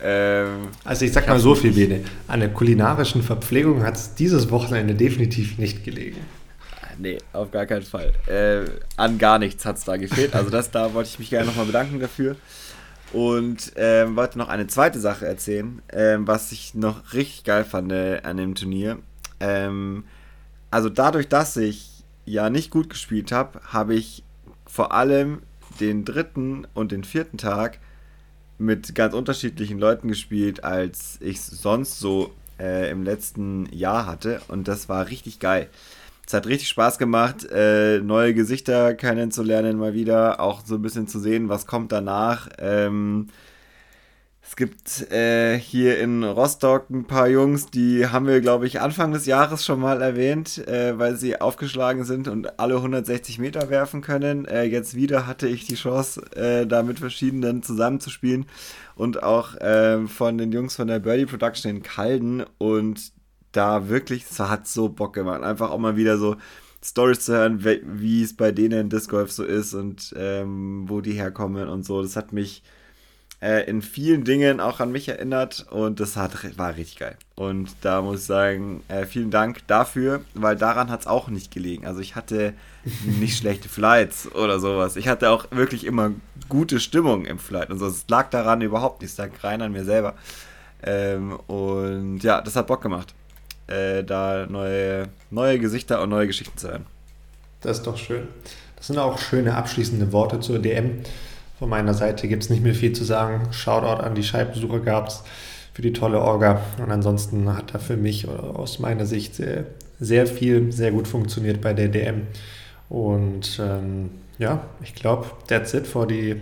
Ähm, also ich sag mal so viel, Bene. An der kulinarischen Verpflegung hat es dieses Wochenende definitiv nicht gelegen. Nee, auf gar keinen Fall. Äh, an gar nichts hat es da gefehlt. Also das, da wollte ich mich gerne nochmal bedanken dafür. Und ähm, wollte noch eine zweite Sache erzählen, ähm, was ich noch richtig geil fand äh, an dem Turnier. Ähm, also dadurch, dass ich ja nicht gut gespielt habe, habe ich vor allem den dritten und den vierten Tag mit ganz unterschiedlichen Leuten gespielt, als ich sonst so äh, im letzten Jahr hatte. Und das war richtig geil. Es hat richtig Spaß gemacht, äh, neue Gesichter kennenzulernen mal wieder, auch so ein bisschen zu sehen, was kommt danach. Ähm, es gibt äh, hier in Rostock ein paar Jungs, die haben wir, glaube ich, Anfang des Jahres schon mal erwähnt, äh, weil sie aufgeschlagen sind und alle 160 Meter werfen können. Äh, jetzt wieder hatte ich die Chance, äh, da mit verschiedenen zusammenzuspielen und auch ähm, von den Jungs von der Birdie Production in Kalden und da wirklich, es hat so Bock gemacht. Einfach auch mal wieder so Stories zu hören, wie es bei denen in Disc Golf so ist und ähm, wo die herkommen und so. Das hat mich äh, in vielen Dingen auch an mich erinnert und das hat, war richtig geil. Und da muss ich sagen, äh, vielen Dank dafür, weil daran hat es auch nicht gelegen. Also ich hatte nicht schlechte Flights oder sowas. Ich hatte auch wirklich immer gute Stimmung im Flight und so. Es lag daran überhaupt nicht. Es lag rein an mir selber. Ähm, und ja, das hat Bock gemacht äh, da neue, neue Gesichter und neue Geschichten zu hören. Das ist doch schön. Das sind auch schöne abschließende Worte zur DM. Von meiner Seite gibt es nicht mehr viel zu sagen. Shoutout an die Scheibensucher gab es für die tolle Orga. Und ansonsten hat er für mich aus meiner Sicht sehr, sehr viel, sehr gut funktioniert bei der DM. Und ähm, ja, ich glaube, that's it for die,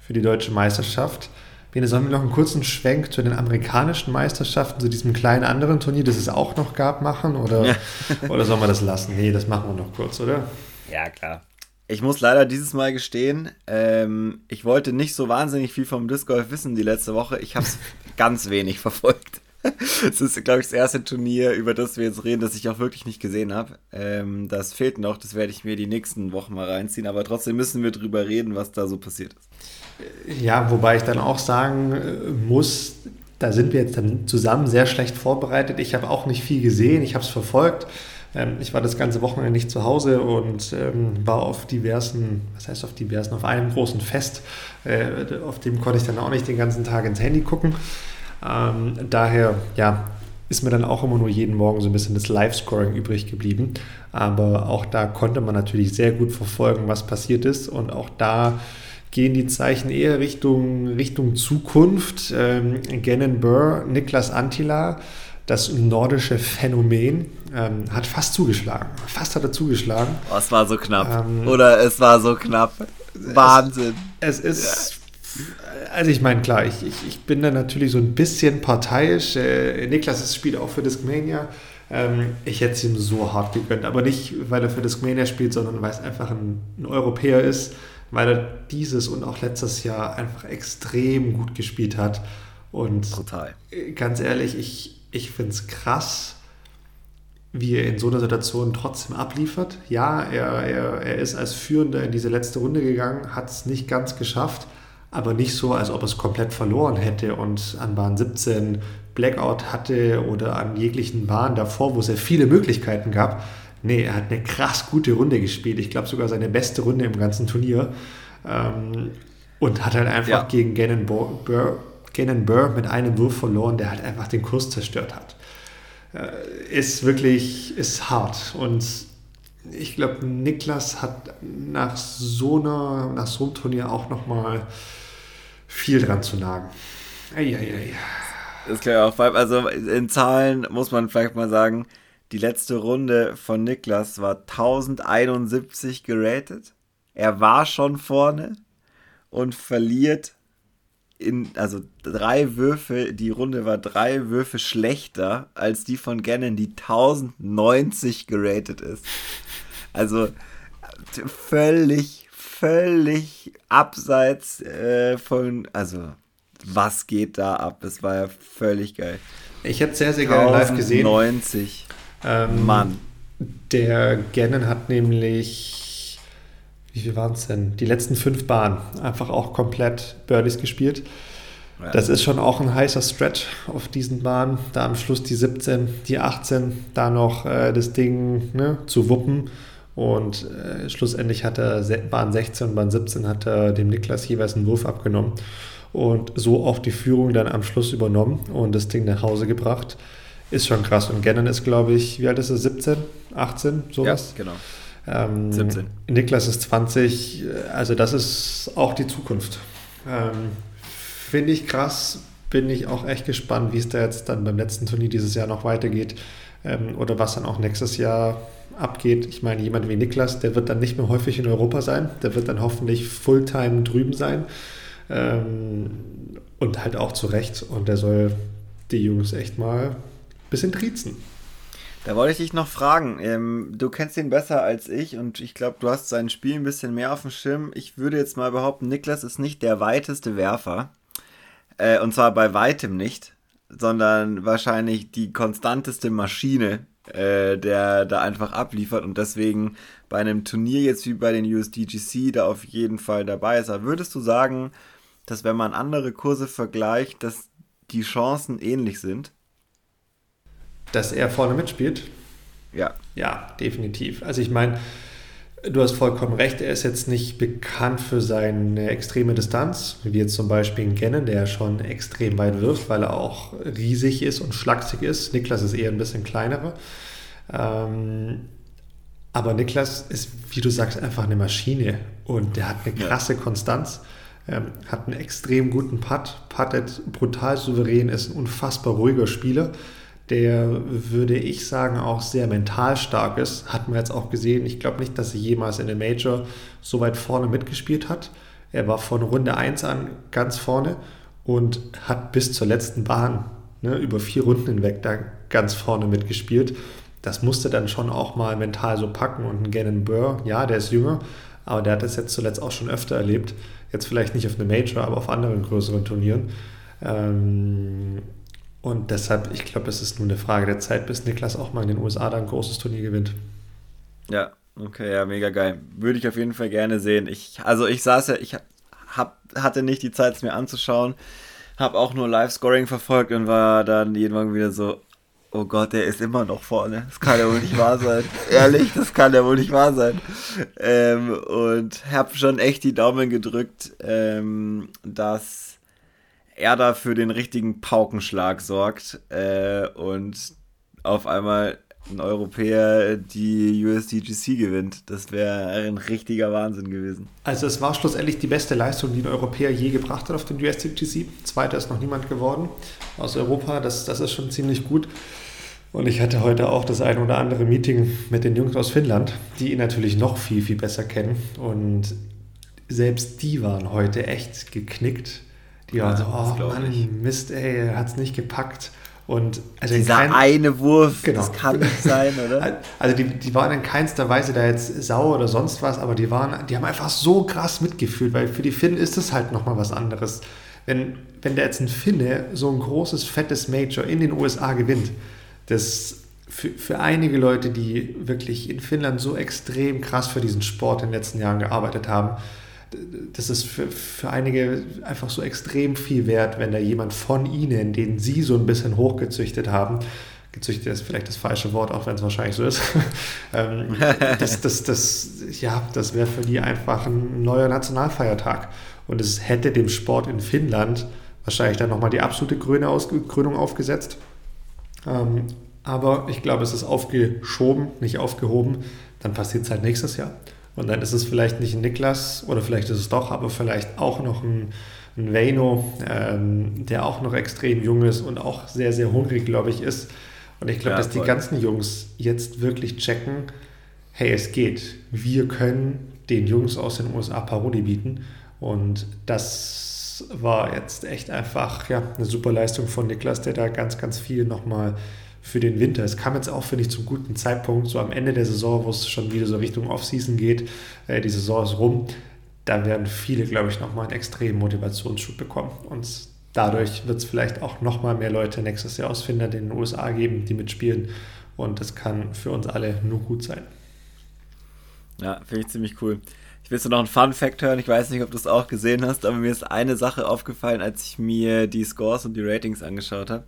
für die deutsche Meisterschaft. Bene, sollen wir noch einen kurzen Schwenk zu den amerikanischen Meisterschaften, zu diesem kleinen anderen Turnier, das es auch noch gab, machen? Oder, ja. oder sollen wir das lassen? Nee, das machen wir noch kurz, oder? Ja, klar. Ich muss leider dieses Mal gestehen, ähm, ich wollte nicht so wahnsinnig viel vom Disc Golf wissen die letzte Woche. Ich habe es ganz wenig verfolgt. Es ist, glaube ich, das erste Turnier, über das wir jetzt reden, das ich auch wirklich nicht gesehen habe. Ähm, das fehlt noch, das werde ich mir die nächsten Wochen mal reinziehen, aber trotzdem müssen wir drüber reden, was da so passiert ist. Ja, wobei ich dann auch sagen äh, muss, da sind wir jetzt dann zusammen sehr schlecht vorbereitet. Ich habe auch nicht viel gesehen, ich habe es verfolgt. Ähm, ich war das ganze Wochenende nicht zu Hause und ähm, war auf diversen, was heißt auf diversen, auf einem großen Fest. Äh, auf dem konnte ich dann auch nicht den ganzen Tag ins Handy gucken. Ähm, daher, ja, ist mir dann auch immer nur jeden Morgen so ein bisschen das Live-Scoring übrig geblieben. Aber auch da konnte man natürlich sehr gut verfolgen, was passiert ist. Und auch da gehen die Zeichen eher Richtung, Richtung Zukunft. Ähm, Gannon Burr, Niklas Antila, das nordische Phänomen, ähm, hat fast zugeschlagen. Fast hat er zugeschlagen. Oh, es war so knapp. Ähm, Oder es war so knapp. Wahnsinn. Es, es ist. Also ich meine, klar, ich, ich, ich bin da natürlich so ein bisschen parteiisch. Äh, Niklas ist spielt auch für Discmania. Ähm, ich hätte es ihm so hart gegönnt. Aber nicht, weil er für Discmania spielt, sondern weil es einfach ein, ein Europäer ist weil er dieses und auch letztes Jahr einfach extrem gut gespielt hat. Und Total. ganz ehrlich, ich, ich finde es krass, wie er in so einer Situation trotzdem abliefert. Ja, er, er, er ist als Führender in diese letzte Runde gegangen, hat es nicht ganz geschafft, aber nicht so, als ob er es komplett verloren hätte und an Bahn 17 Blackout hatte oder an jeglichen Bahnen davor, wo es ja viele Möglichkeiten gab. Nee, er hat eine krass gute Runde gespielt. Ich glaube sogar seine beste Runde im ganzen Turnier. Ähm, und hat halt einfach ja. gegen Gannon Burr, Gannon Burr mit einem Wurf verloren, der halt einfach den Kurs zerstört hat. Äh, ist wirklich ist hart. Und ich glaube, Niklas hat nach so, einer, nach so einem Turnier auch nochmal viel dran zu nagen. Eieiei. Das klar auch. Also in Zahlen muss man vielleicht mal sagen, die letzte Runde von Niklas war 1071 geratet. Er war schon vorne und verliert in, also drei Würfe, die Runde war drei Würfe schlechter als die von Gannon, die 1090 geratet ist. Also völlig, völlig abseits äh, von, also was geht da ab? Es war ja völlig geil. Ich hätte sehr, sehr gerne live gesehen. 90. Ähm, Mann. Der Gannon hat nämlich wie viel waren es denn? Die letzten fünf Bahnen einfach auch komplett Birdies gespielt. Ja. Das ist schon auch ein heißer Stretch auf diesen Bahnen. Da am Schluss die 17, die 18, da noch äh, das Ding ne, zu wuppen. Und äh, schlussendlich hat er Bahn 16 und Bahn 17 hat er dem Niklas jeweils einen Wurf abgenommen und so auch die Führung dann am Schluss übernommen und das Ding nach Hause gebracht. Ist schon krass. Und Gannon ist, glaube ich, wie alt ist er? 17, 18, sowas? Ja, genau. Ähm, 17. Niklas ist 20, also das ist auch die Zukunft. Ähm, Finde ich krass, bin ich auch echt gespannt, wie es da jetzt dann beim letzten Turnier dieses Jahr noch weitergeht ähm, oder was dann auch nächstes Jahr abgeht. Ich meine, jemand wie Niklas, der wird dann nicht mehr häufig in Europa sein, der wird dann hoffentlich Fulltime drüben sein ähm, und halt auch zu Recht und der soll die Jungs echt mal bisschen triezen. Da wollte ich dich noch fragen. Ähm, du kennst ihn besser als ich und ich glaube, du hast sein Spiel ein bisschen mehr auf dem Schirm. Ich würde jetzt mal behaupten, Niklas ist nicht der weiteste Werfer. Äh, und zwar bei weitem nicht, sondern wahrscheinlich die konstanteste Maschine, äh, der da einfach abliefert und deswegen bei einem Turnier jetzt wie bei den USDGC da auf jeden Fall dabei ist. Aber würdest du sagen, dass wenn man andere Kurse vergleicht, dass die Chancen ähnlich sind? Dass er vorne mitspielt? Ja. Ja, definitiv. Also ich meine, du hast vollkommen recht, er ist jetzt nicht bekannt für seine extreme Distanz, wie jetzt zum Beispiel in Gannon, der schon extrem weit wirft, weil er auch riesig ist und schlaksig ist. Niklas ist eher ein bisschen kleinerer. Ähm, aber Niklas ist, wie du sagst, einfach eine Maschine und der hat eine krasse Konstanz. Ähm, hat einen extrem guten Putt, puttet brutal souverän, ist ein unfassbar ruhiger Spieler der, würde ich sagen, auch sehr mental stark ist. Hat man jetzt auch gesehen. Ich glaube nicht, dass er jemals in der Major so weit vorne mitgespielt hat. Er war von Runde 1 an ganz vorne und hat bis zur letzten Bahn ne, über vier Runden hinweg da ganz vorne mitgespielt. Das musste dann schon auch mal mental so packen. Und ein Gannon Burr, ja, der ist jünger, aber der hat das jetzt zuletzt auch schon öfter erlebt. Jetzt vielleicht nicht auf einer Major, aber auf anderen größeren Turnieren. Ähm, und deshalb, ich glaube, es ist nur eine Frage der Zeit, bis Niklas auch mal in den USA dann ein großes Turnier gewinnt. Ja, okay, ja, mega geil. Würde ich auf jeden Fall gerne sehen. Ich, also ich saß ja, ich hab, hatte nicht die Zeit, es mir anzuschauen, habe auch nur Live-Scoring verfolgt und war dann irgendwann wieder so, oh Gott, der ist immer noch vorne. Das kann ja wohl nicht wahr sein. Ehrlich, das kann ja wohl nicht wahr sein. Ähm, und habe schon echt die Daumen gedrückt, ähm, dass er da für den richtigen Paukenschlag sorgt äh, und auf einmal ein Europäer die USDGC gewinnt. Das wäre ein richtiger Wahnsinn gewesen. Also es war schlussendlich die beste Leistung, die ein Europäer je gebracht hat auf den USDGC. Zweiter ist noch niemand geworden aus Europa. Das, das ist schon ziemlich gut. Und ich hatte heute auch das ein oder andere Meeting mit den Jungs aus Finnland, die ihn natürlich noch viel, viel besser kennen. Und selbst die waren heute echt geknickt die waren so, oh Mann, ich. Mist, ey, hat es nicht gepackt. Und also Dieser kein, eine Wurf, genau. das kann nicht sein, oder? Also die, die waren in keinster Weise da jetzt sauer oder sonst was, aber die waren, die haben einfach so krass mitgefühlt, weil für die Finnen ist es halt nochmal was anderes. Wenn, wenn der jetzt ein Finne so ein großes, fettes Major in den USA gewinnt, das für, für einige Leute, die wirklich in Finnland so extrem krass für diesen Sport in den letzten Jahren gearbeitet haben, das ist für, für einige einfach so extrem viel wert, wenn da jemand von ihnen, den sie so ein bisschen hochgezüchtet haben, gezüchtet ist vielleicht das falsche Wort, auch wenn es wahrscheinlich so ist. Ähm, das, das, das, ja, das wäre für die einfach ein neuer Nationalfeiertag. Und es hätte dem Sport in Finnland wahrscheinlich dann nochmal die absolute Krönung aufgesetzt. Ähm, aber ich glaube, es ist aufgeschoben, nicht aufgehoben. Dann passiert es halt nächstes Jahr. Und dann ist es vielleicht nicht ein Niklas oder vielleicht ist es doch, aber vielleicht auch noch ein, ein Veino, ähm, der auch noch extrem jung ist und auch sehr, sehr hungrig, glaube ich, ist. Und ich glaube, ja, dass die ganzen Jungs jetzt wirklich checken, hey, es geht. Wir können den Jungs aus den USA Paroli bieten. Und das war jetzt echt einfach ja, eine super Leistung von Niklas, der da ganz, ganz viel nochmal für den Winter. Es kam jetzt auch, finde ich, zum guten Zeitpunkt, so am Ende der Saison, wo es schon wieder so Richtung Offseason geht. Äh, die Saison ist rum. Da werden viele, glaube ich, nochmal einen extremen Motivationsschub bekommen. Und dadurch wird es vielleicht auch nochmal mehr Leute nächstes Jahr aus Finnland in den USA geben, die mitspielen. Und das kann für uns alle nur gut sein. Ja, finde ich ziemlich cool. Ich will noch einen Fun Fact hören. Ich weiß nicht, ob du es auch gesehen hast, aber mir ist eine Sache aufgefallen, als ich mir die Scores und die Ratings angeschaut habe.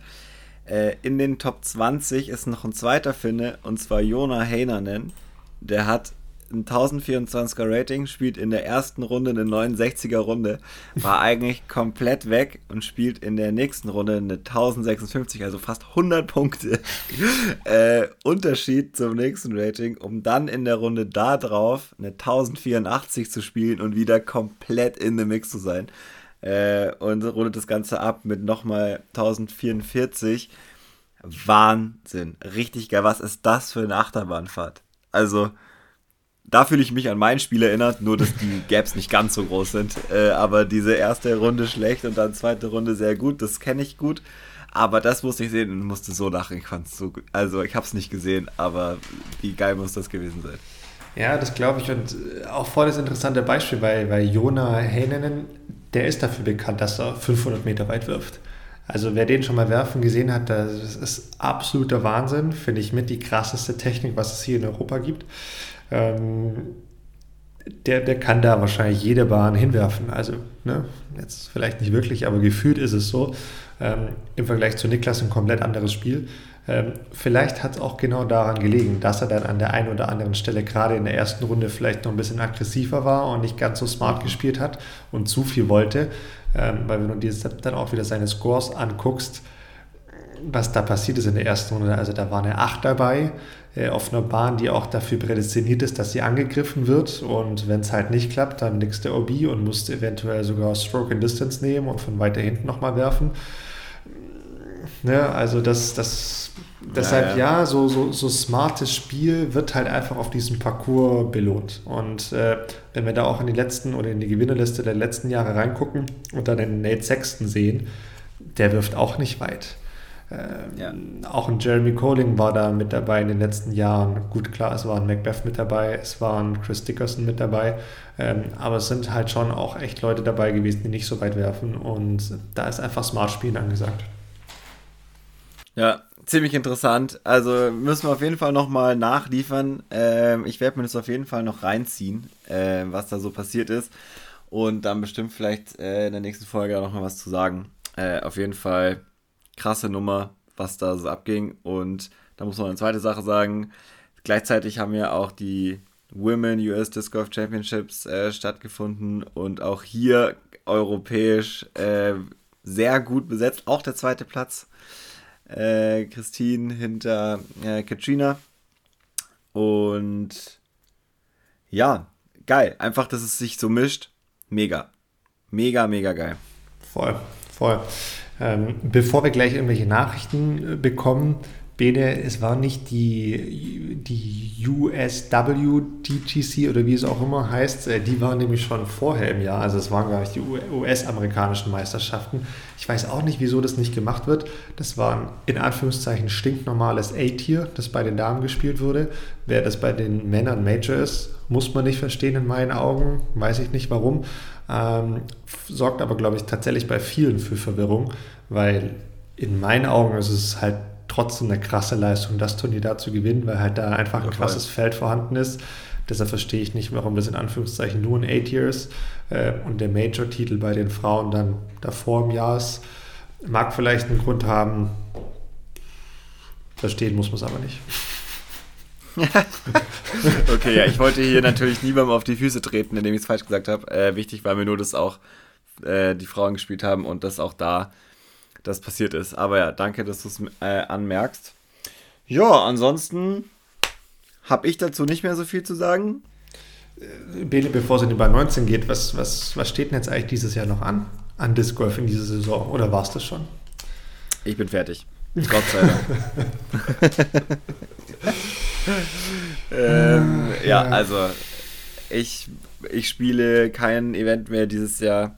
Äh, in den Top 20 ist noch ein zweiter Finne, und zwar Jona Heinanen. Der hat ein 1024er Rating, spielt in der ersten Runde eine 69er Runde, war eigentlich komplett weg und spielt in der nächsten Runde eine 1056, also fast 100 Punkte äh, Unterschied zum nächsten Rating, um dann in der Runde da drauf eine 1084 zu spielen und wieder komplett in the Mix zu sein äh, und rundet das Ganze ab mit nochmal 1044. Wahnsinn. Richtig geil. Was ist das für eine Achterbahnfahrt? Also, da fühle ich mich an mein Spiel erinnert, nur dass die Gaps nicht ganz so groß sind. Äh, aber diese erste Runde schlecht und dann zweite Runde sehr gut, das kenne ich gut. Aber das musste ich sehen und musste so lachen. Ich fand es so gut. Also, ich habe es nicht gesehen, aber wie geil muss das gewesen sein? Ja, das glaube ich. Und auch voll das interessante Beispiel, weil, weil Jona Heinenen der ist dafür bekannt, dass er 500 Meter weit wirft. Also wer den schon mal werfen gesehen hat, das ist absoluter Wahnsinn. Finde ich mit die krasseste Technik, was es hier in Europa gibt. Ähm, der, der kann da wahrscheinlich jede Bahn hinwerfen. Also ne, jetzt vielleicht nicht wirklich, aber gefühlt ist es so. Ähm, Im Vergleich zu Niklas ein komplett anderes Spiel. Ähm, vielleicht hat es auch genau daran gelegen, dass er dann an der einen oder anderen Stelle gerade in der ersten Runde vielleicht noch ein bisschen aggressiver war und nicht ganz so smart gespielt hat und zu viel wollte. Ähm, weil wenn du dir dann auch wieder seine Scores anguckst, was da passiert ist in der ersten Runde, also da war eine 8 dabei, äh, auf einer Bahn, die auch dafür prädestiniert ist, dass sie angegriffen wird. Und wenn es halt nicht klappt, dann nix der OB und musst eventuell sogar Stroke in Distance nehmen und von weiter hinten nochmal werfen. Ne, also das, das deshalb ja, ja. ja, so, so, so smartes Spiel wird halt einfach auf diesem Parcours belohnt. Und äh, wenn wir da auch in die letzten oder in die Gewinnerliste der letzten Jahre reingucken und dann den Nate Sexton sehen, der wirft auch nicht weit. Ähm, ja. Auch ein Jeremy Colling war da mit dabei in den letzten Jahren. Gut, klar, es war ein Macbeth mit dabei, es war ein Chris Dickerson mit dabei, ähm, aber es sind halt schon auch echt Leute dabei gewesen, die nicht so weit werfen und da ist einfach Smart Spielen angesagt. Ja, ziemlich interessant. Also müssen wir auf jeden Fall nochmal nachliefern. Ähm, ich werde mir das auf jeden Fall noch reinziehen, äh, was da so passiert ist. Und dann bestimmt vielleicht äh, in der nächsten Folge auch noch mal was zu sagen. Äh, auf jeden Fall krasse Nummer, was da so abging. Und da muss man eine zweite Sache sagen. Gleichzeitig haben ja auch die Women US Disc Golf Championships äh, stattgefunden und auch hier europäisch äh, sehr gut besetzt. Auch der zweite Platz äh, Christine hinter äh, Katrina. Und ja, geil. Einfach, dass es sich so mischt. Mega. Mega, mega geil. Voll, voll. Ähm, bevor wir gleich irgendwelche Nachrichten äh, bekommen, Bene, es war nicht die, die USW DTC oder wie es auch immer heißt, äh, die waren nämlich schon vorher im Jahr, also es waren gar nicht die US-amerikanischen Meisterschaften. Ich weiß auch nicht, wieso das nicht gemacht wird. Das war ein in Anführungszeichen stinknormales A-Tier, das bei den Damen gespielt wurde. Wer das bei den Männern Major ist, muss man nicht verstehen in meinen Augen, weiß ich nicht warum. Ähm, sorgt aber, glaube ich, tatsächlich bei vielen für Verwirrung, weil in meinen Augen ist es halt trotzdem eine krasse Leistung, das Turnier da zu gewinnen, weil halt da einfach ein krasses Feld vorhanden ist. Deshalb verstehe ich nicht, warum das in Anführungszeichen nur ein Eight Years äh, und der Major-Titel bei den Frauen dann davor im Jahr ist. Mag vielleicht einen Grund haben, verstehen muss man es aber nicht. okay, ja, ich wollte hier natürlich niemandem auf die Füße treten, indem ich es falsch gesagt habe. Äh, wichtig war mir nur, dass auch äh, die Frauen gespielt haben und dass auch da das passiert ist. Aber ja, danke, dass du es äh, anmerkst. Ja, ansonsten habe ich dazu nicht mehr so viel zu sagen. Äh, Bele, bevor es in die Bahn 19 geht, was, was, was steht denn jetzt eigentlich dieses Jahr noch an? An Disc Golf in dieser Saison? Oder war es das schon? Ich bin fertig. Gott sei Dank. ähm, ja, also ich, ich spiele kein Event mehr dieses Jahr.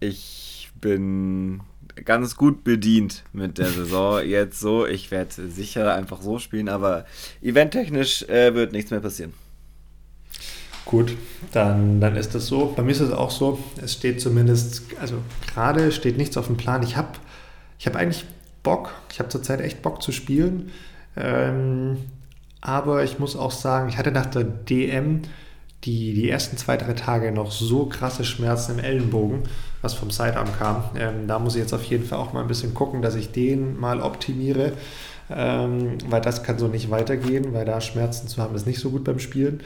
Ich bin ganz gut bedient mit der Saison jetzt so. Ich werde sicher einfach so spielen, aber eventtechnisch äh, wird nichts mehr passieren. Gut, dann, dann ist das so. Bei mir ist es auch so. Es steht zumindest, also gerade steht nichts auf dem Plan. Ich habe ich hab eigentlich Bock. Ich habe zurzeit echt Bock zu spielen. Ähm, aber ich muss auch sagen, ich hatte nach der DM die, die ersten zwei, drei Tage noch so krasse Schmerzen im Ellenbogen, was vom Sidearm kam. Ähm, da muss ich jetzt auf jeden Fall auch mal ein bisschen gucken, dass ich den mal optimiere, ähm, weil das kann so nicht weitergehen, weil da Schmerzen zu haben ist nicht so gut beim Spielen.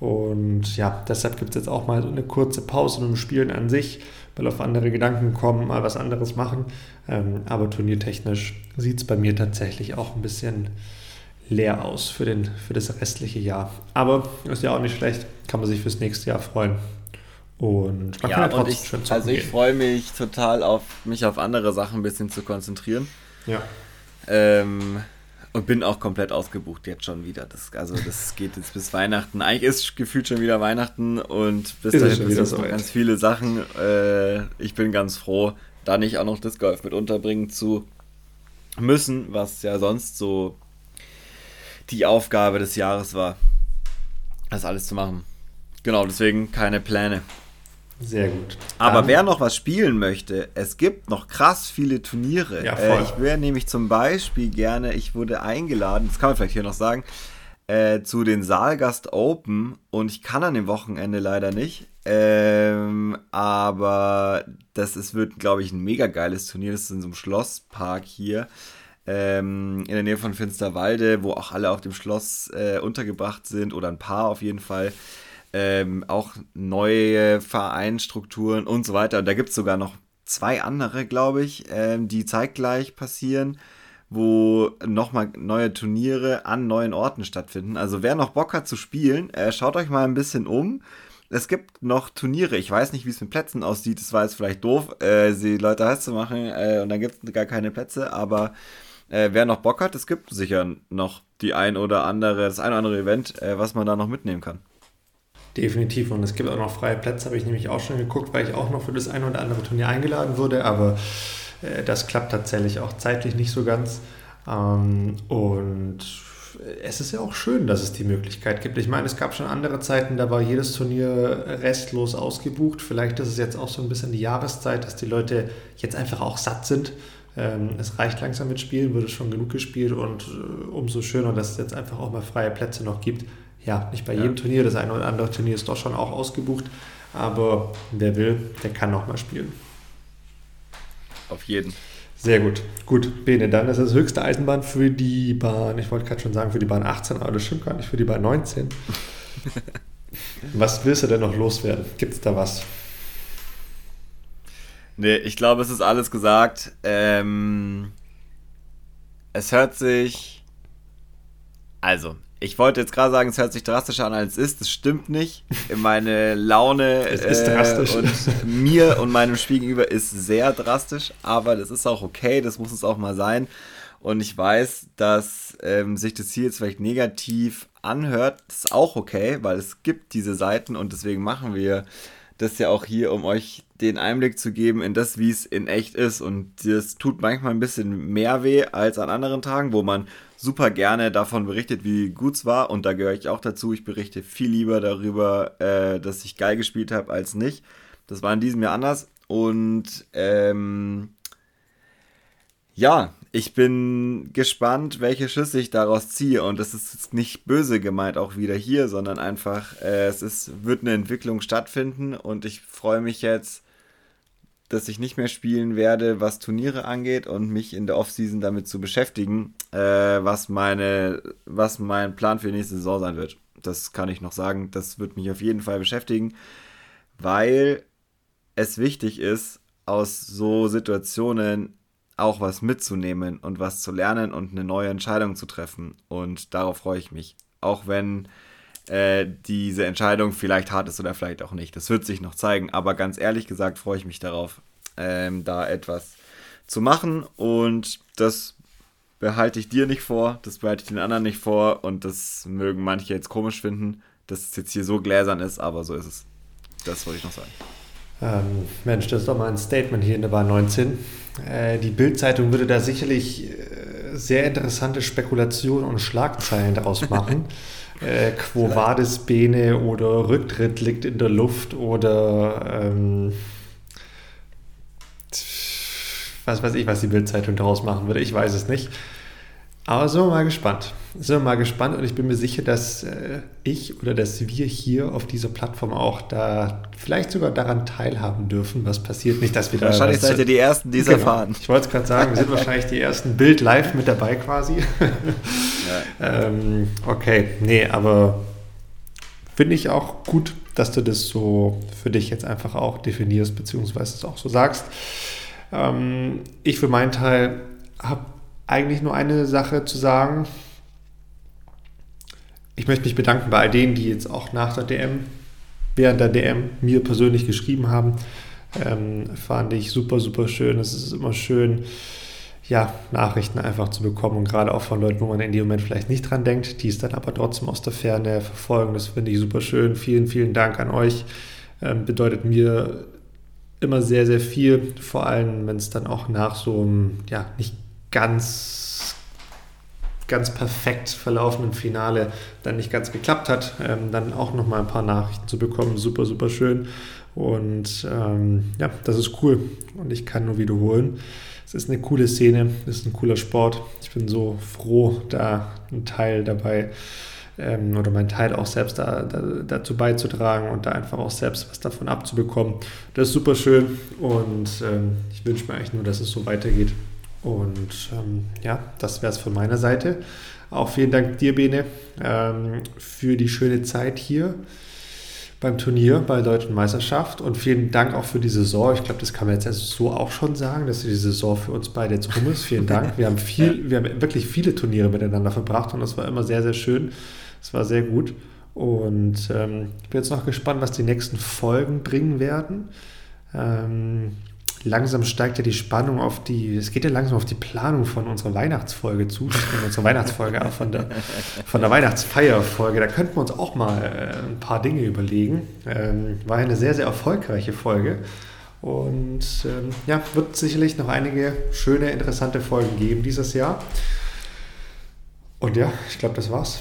Und ja, deshalb gibt es jetzt auch mal so eine kurze Pause im Spielen an sich, weil auf andere Gedanken kommen, mal was anderes machen. Ähm, aber turniertechnisch sieht es bei mir tatsächlich auch ein bisschen leer aus für, den, für das restliche Jahr. Aber ist ja auch nicht schlecht, kann man sich fürs nächste Jahr freuen. Und man ja, kann ja trotzdem ich, schön Also ich freue mich total auf mich auf andere Sachen ein bisschen zu konzentrieren. Ja. Ähm, und bin auch komplett ausgebucht jetzt schon wieder. Das, also das geht jetzt bis Weihnachten. Eigentlich ist gefühlt schon wieder Weihnachten und bis dahin passieren so ganz viele Sachen. Äh, ich bin ganz froh, da nicht auch noch das Golf mit unterbringen zu müssen, was ja sonst so die Aufgabe des Jahres war, das alles zu machen. Genau, deswegen keine Pläne. Sehr gut. Aber wer noch was spielen möchte, es gibt noch krass viele Turniere. Ja, äh, ich wäre nämlich zum Beispiel gerne, ich wurde eingeladen, das kann man vielleicht hier noch sagen, äh, zu den Saalgast Open und ich kann an dem Wochenende leider nicht. Ähm, aber das ist, wird, glaube ich, ein mega geiles Turnier. Das ist in so einem Schlosspark hier ähm, in der Nähe von Finsterwalde, wo auch alle auf dem Schloss äh, untergebracht sind oder ein paar auf jeden Fall. Ähm, auch neue Vereinsstrukturen und so weiter. Und da gibt es sogar noch zwei andere, glaube ich, ähm, die zeitgleich passieren, wo nochmal neue Turniere an neuen Orten stattfinden. Also wer noch Bock hat zu spielen, äh, schaut euch mal ein bisschen um. Es gibt noch Turniere. Ich weiß nicht, wie es mit Plätzen aussieht. Das war jetzt vielleicht doof, äh, die Leute heiß zu machen äh, und dann gibt es gar keine Plätze. Aber äh, wer noch Bock hat, es gibt sicher noch die ein oder andere, das ein oder andere Event, äh, was man da noch mitnehmen kann. Definitiv. Und es gibt auch noch freie Plätze, habe ich nämlich auch schon geguckt, weil ich auch noch für das ein oder andere Turnier eingeladen wurde, aber äh, das klappt tatsächlich auch zeitlich nicht so ganz. Ähm, und es ist ja auch schön, dass es die Möglichkeit gibt. Ich meine, es gab schon andere Zeiten, da war jedes Turnier restlos ausgebucht. Vielleicht ist es jetzt auch so ein bisschen die Jahreszeit, dass die Leute jetzt einfach auch satt sind ähm, es reicht langsam mit Spielen, wurde schon genug gespielt und äh, umso schöner, dass es jetzt einfach auch mal freie Plätze noch gibt. Ja, nicht bei ja. jedem Turnier, das eine oder andere Turnier ist doch schon auch ausgebucht, aber wer will, der kann noch mal spielen. Auf jeden. Sehr gut. Gut, Bene, dann ist das höchste Eisenbahn für die Bahn, ich wollte gerade schon sagen für die Bahn 18, aber das stimmt gar nicht, für die Bahn 19. was willst du denn noch loswerden? Gibt es da was? Nee, ich glaube, es ist alles gesagt. Ähm, es hört sich. Also, ich wollte jetzt gerade sagen, es hört sich drastischer an, als es ist. Das stimmt nicht. Meine Laune es ist äh, drastisch. und mir und meinem Spiel gegenüber ist sehr drastisch, aber das ist auch okay, das muss es auch mal sein. Und ich weiß, dass ähm, sich das hier jetzt vielleicht negativ anhört. Das ist auch okay, weil es gibt diese Seiten und deswegen machen wir das ja auch hier, um euch den Einblick zu geben in das, wie es in echt ist. Und das tut manchmal ein bisschen mehr weh als an anderen Tagen, wo man super gerne davon berichtet, wie gut es war. Und da gehöre ich auch dazu. Ich berichte viel lieber darüber, äh, dass ich geil gespielt habe, als nicht. Das war in diesem Jahr anders. Und ähm, ja, ich bin gespannt, welche Schüsse ich daraus ziehe. Und das ist jetzt nicht böse gemeint auch wieder hier, sondern einfach, äh, es ist, wird eine Entwicklung stattfinden und ich freue mich jetzt, dass ich nicht mehr spielen werde, was Turniere angeht und mich in der Offseason damit zu beschäftigen, äh, was meine, was mein Plan für die nächste Saison sein wird. Das kann ich noch sagen. Das wird mich auf jeden Fall beschäftigen, weil es wichtig ist, aus so Situationen auch was mitzunehmen und was zu lernen und eine neue Entscheidung zu treffen. Und darauf freue ich mich. Auch wenn äh, diese Entscheidung vielleicht hart ist oder vielleicht auch nicht. Das wird sich noch zeigen. Aber ganz ehrlich gesagt freue ich mich darauf, ähm, da etwas zu machen. Und das behalte ich dir nicht vor, das behalte ich den anderen nicht vor. Und das mögen manche jetzt komisch finden, dass es jetzt hier so gläsern ist, aber so ist es. Das wollte ich noch sagen. Ähm, Mensch, das ist doch mal ein Statement hier in der Bahn 19. Äh, die Bild-Zeitung würde da sicherlich äh, sehr interessante Spekulationen und Schlagzeilen daraus machen. äh, Quo Vadis Bene oder Rücktritt liegt in der Luft oder ähm, was weiß ich, was die Bild-Zeitung daraus machen würde. Ich weiß es nicht. Aber wir mal gespannt. Sind wir mal gespannt und ich bin mir sicher, dass äh, ich oder dass wir hier auf dieser Plattform auch da vielleicht sogar daran teilhaben dürfen, was passiert. Nicht, dass wir da. Wahrscheinlich seid ihr die Ersten, die es genau. erfahren. Ich wollte es gerade sagen, wir sind wahrscheinlich die ersten Bild live mit dabei quasi. ja. ähm, okay, nee, aber finde ich auch gut, dass du das so für dich jetzt einfach auch definierst, beziehungsweise es auch so sagst. Ähm, ich für meinen Teil habe eigentlich nur eine Sache zu sagen. Ich möchte mich bedanken bei all denen, die jetzt auch nach der DM, während der DM mir persönlich geschrieben haben. Ähm, fand ich super, super schön. Es ist immer schön, ja, Nachrichten einfach zu bekommen und gerade auch von Leuten, wo man in dem Moment vielleicht nicht dran denkt, die es dann aber trotzdem aus der Ferne verfolgen. Das finde ich super schön. Vielen, vielen Dank an euch. Ähm, bedeutet mir immer sehr, sehr viel, vor allem wenn es dann auch nach so einem, ja, nicht ganz, ganz perfekt verlaufenden Finale dann nicht ganz geklappt hat, ähm, dann auch nochmal ein paar Nachrichten zu bekommen. Super, super schön. Und ähm, ja, das ist cool. Und ich kann nur wiederholen. Es ist eine coole Szene, es ist ein cooler Sport. Ich bin so froh, da ein Teil dabei ähm, oder meinen Teil auch selbst da, da, dazu beizutragen und da einfach auch selbst was davon abzubekommen. Das ist super schön und ähm, ich wünsche mir eigentlich nur, dass es so weitergeht. Und ähm, ja, das wäre es von meiner Seite. Auch vielen Dank dir, Bene, ähm, für die schöne Zeit hier beim Turnier bei der Deutschen Meisterschaft und vielen Dank auch für die Saison. Ich glaube, das kann man jetzt also so auch schon sagen, dass die Saison für uns beide jetzt rum ist. Vielen Dank. Wir haben viel, wir haben wirklich viele Turniere miteinander verbracht und das war immer sehr, sehr schön. Es war sehr gut. Und ähm, ich bin jetzt noch gespannt, was die nächsten Folgen bringen werden. Ähm, langsam steigt ja die Spannung auf die, es geht ja langsam auf die Planung von unserer Weihnachtsfolge zu, von unserer Weihnachtsfolge, von der, von der Weihnachtsfeierfolge. Da könnten wir uns auch mal äh, ein paar Dinge überlegen. Ähm, war eine sehr, sehr erfolgreiche Folge. Und ähm, ja, wird sicherlich noch einige schöne, interessante Folgen geben dieses Jahr. Und ja, ich glaube, das war's.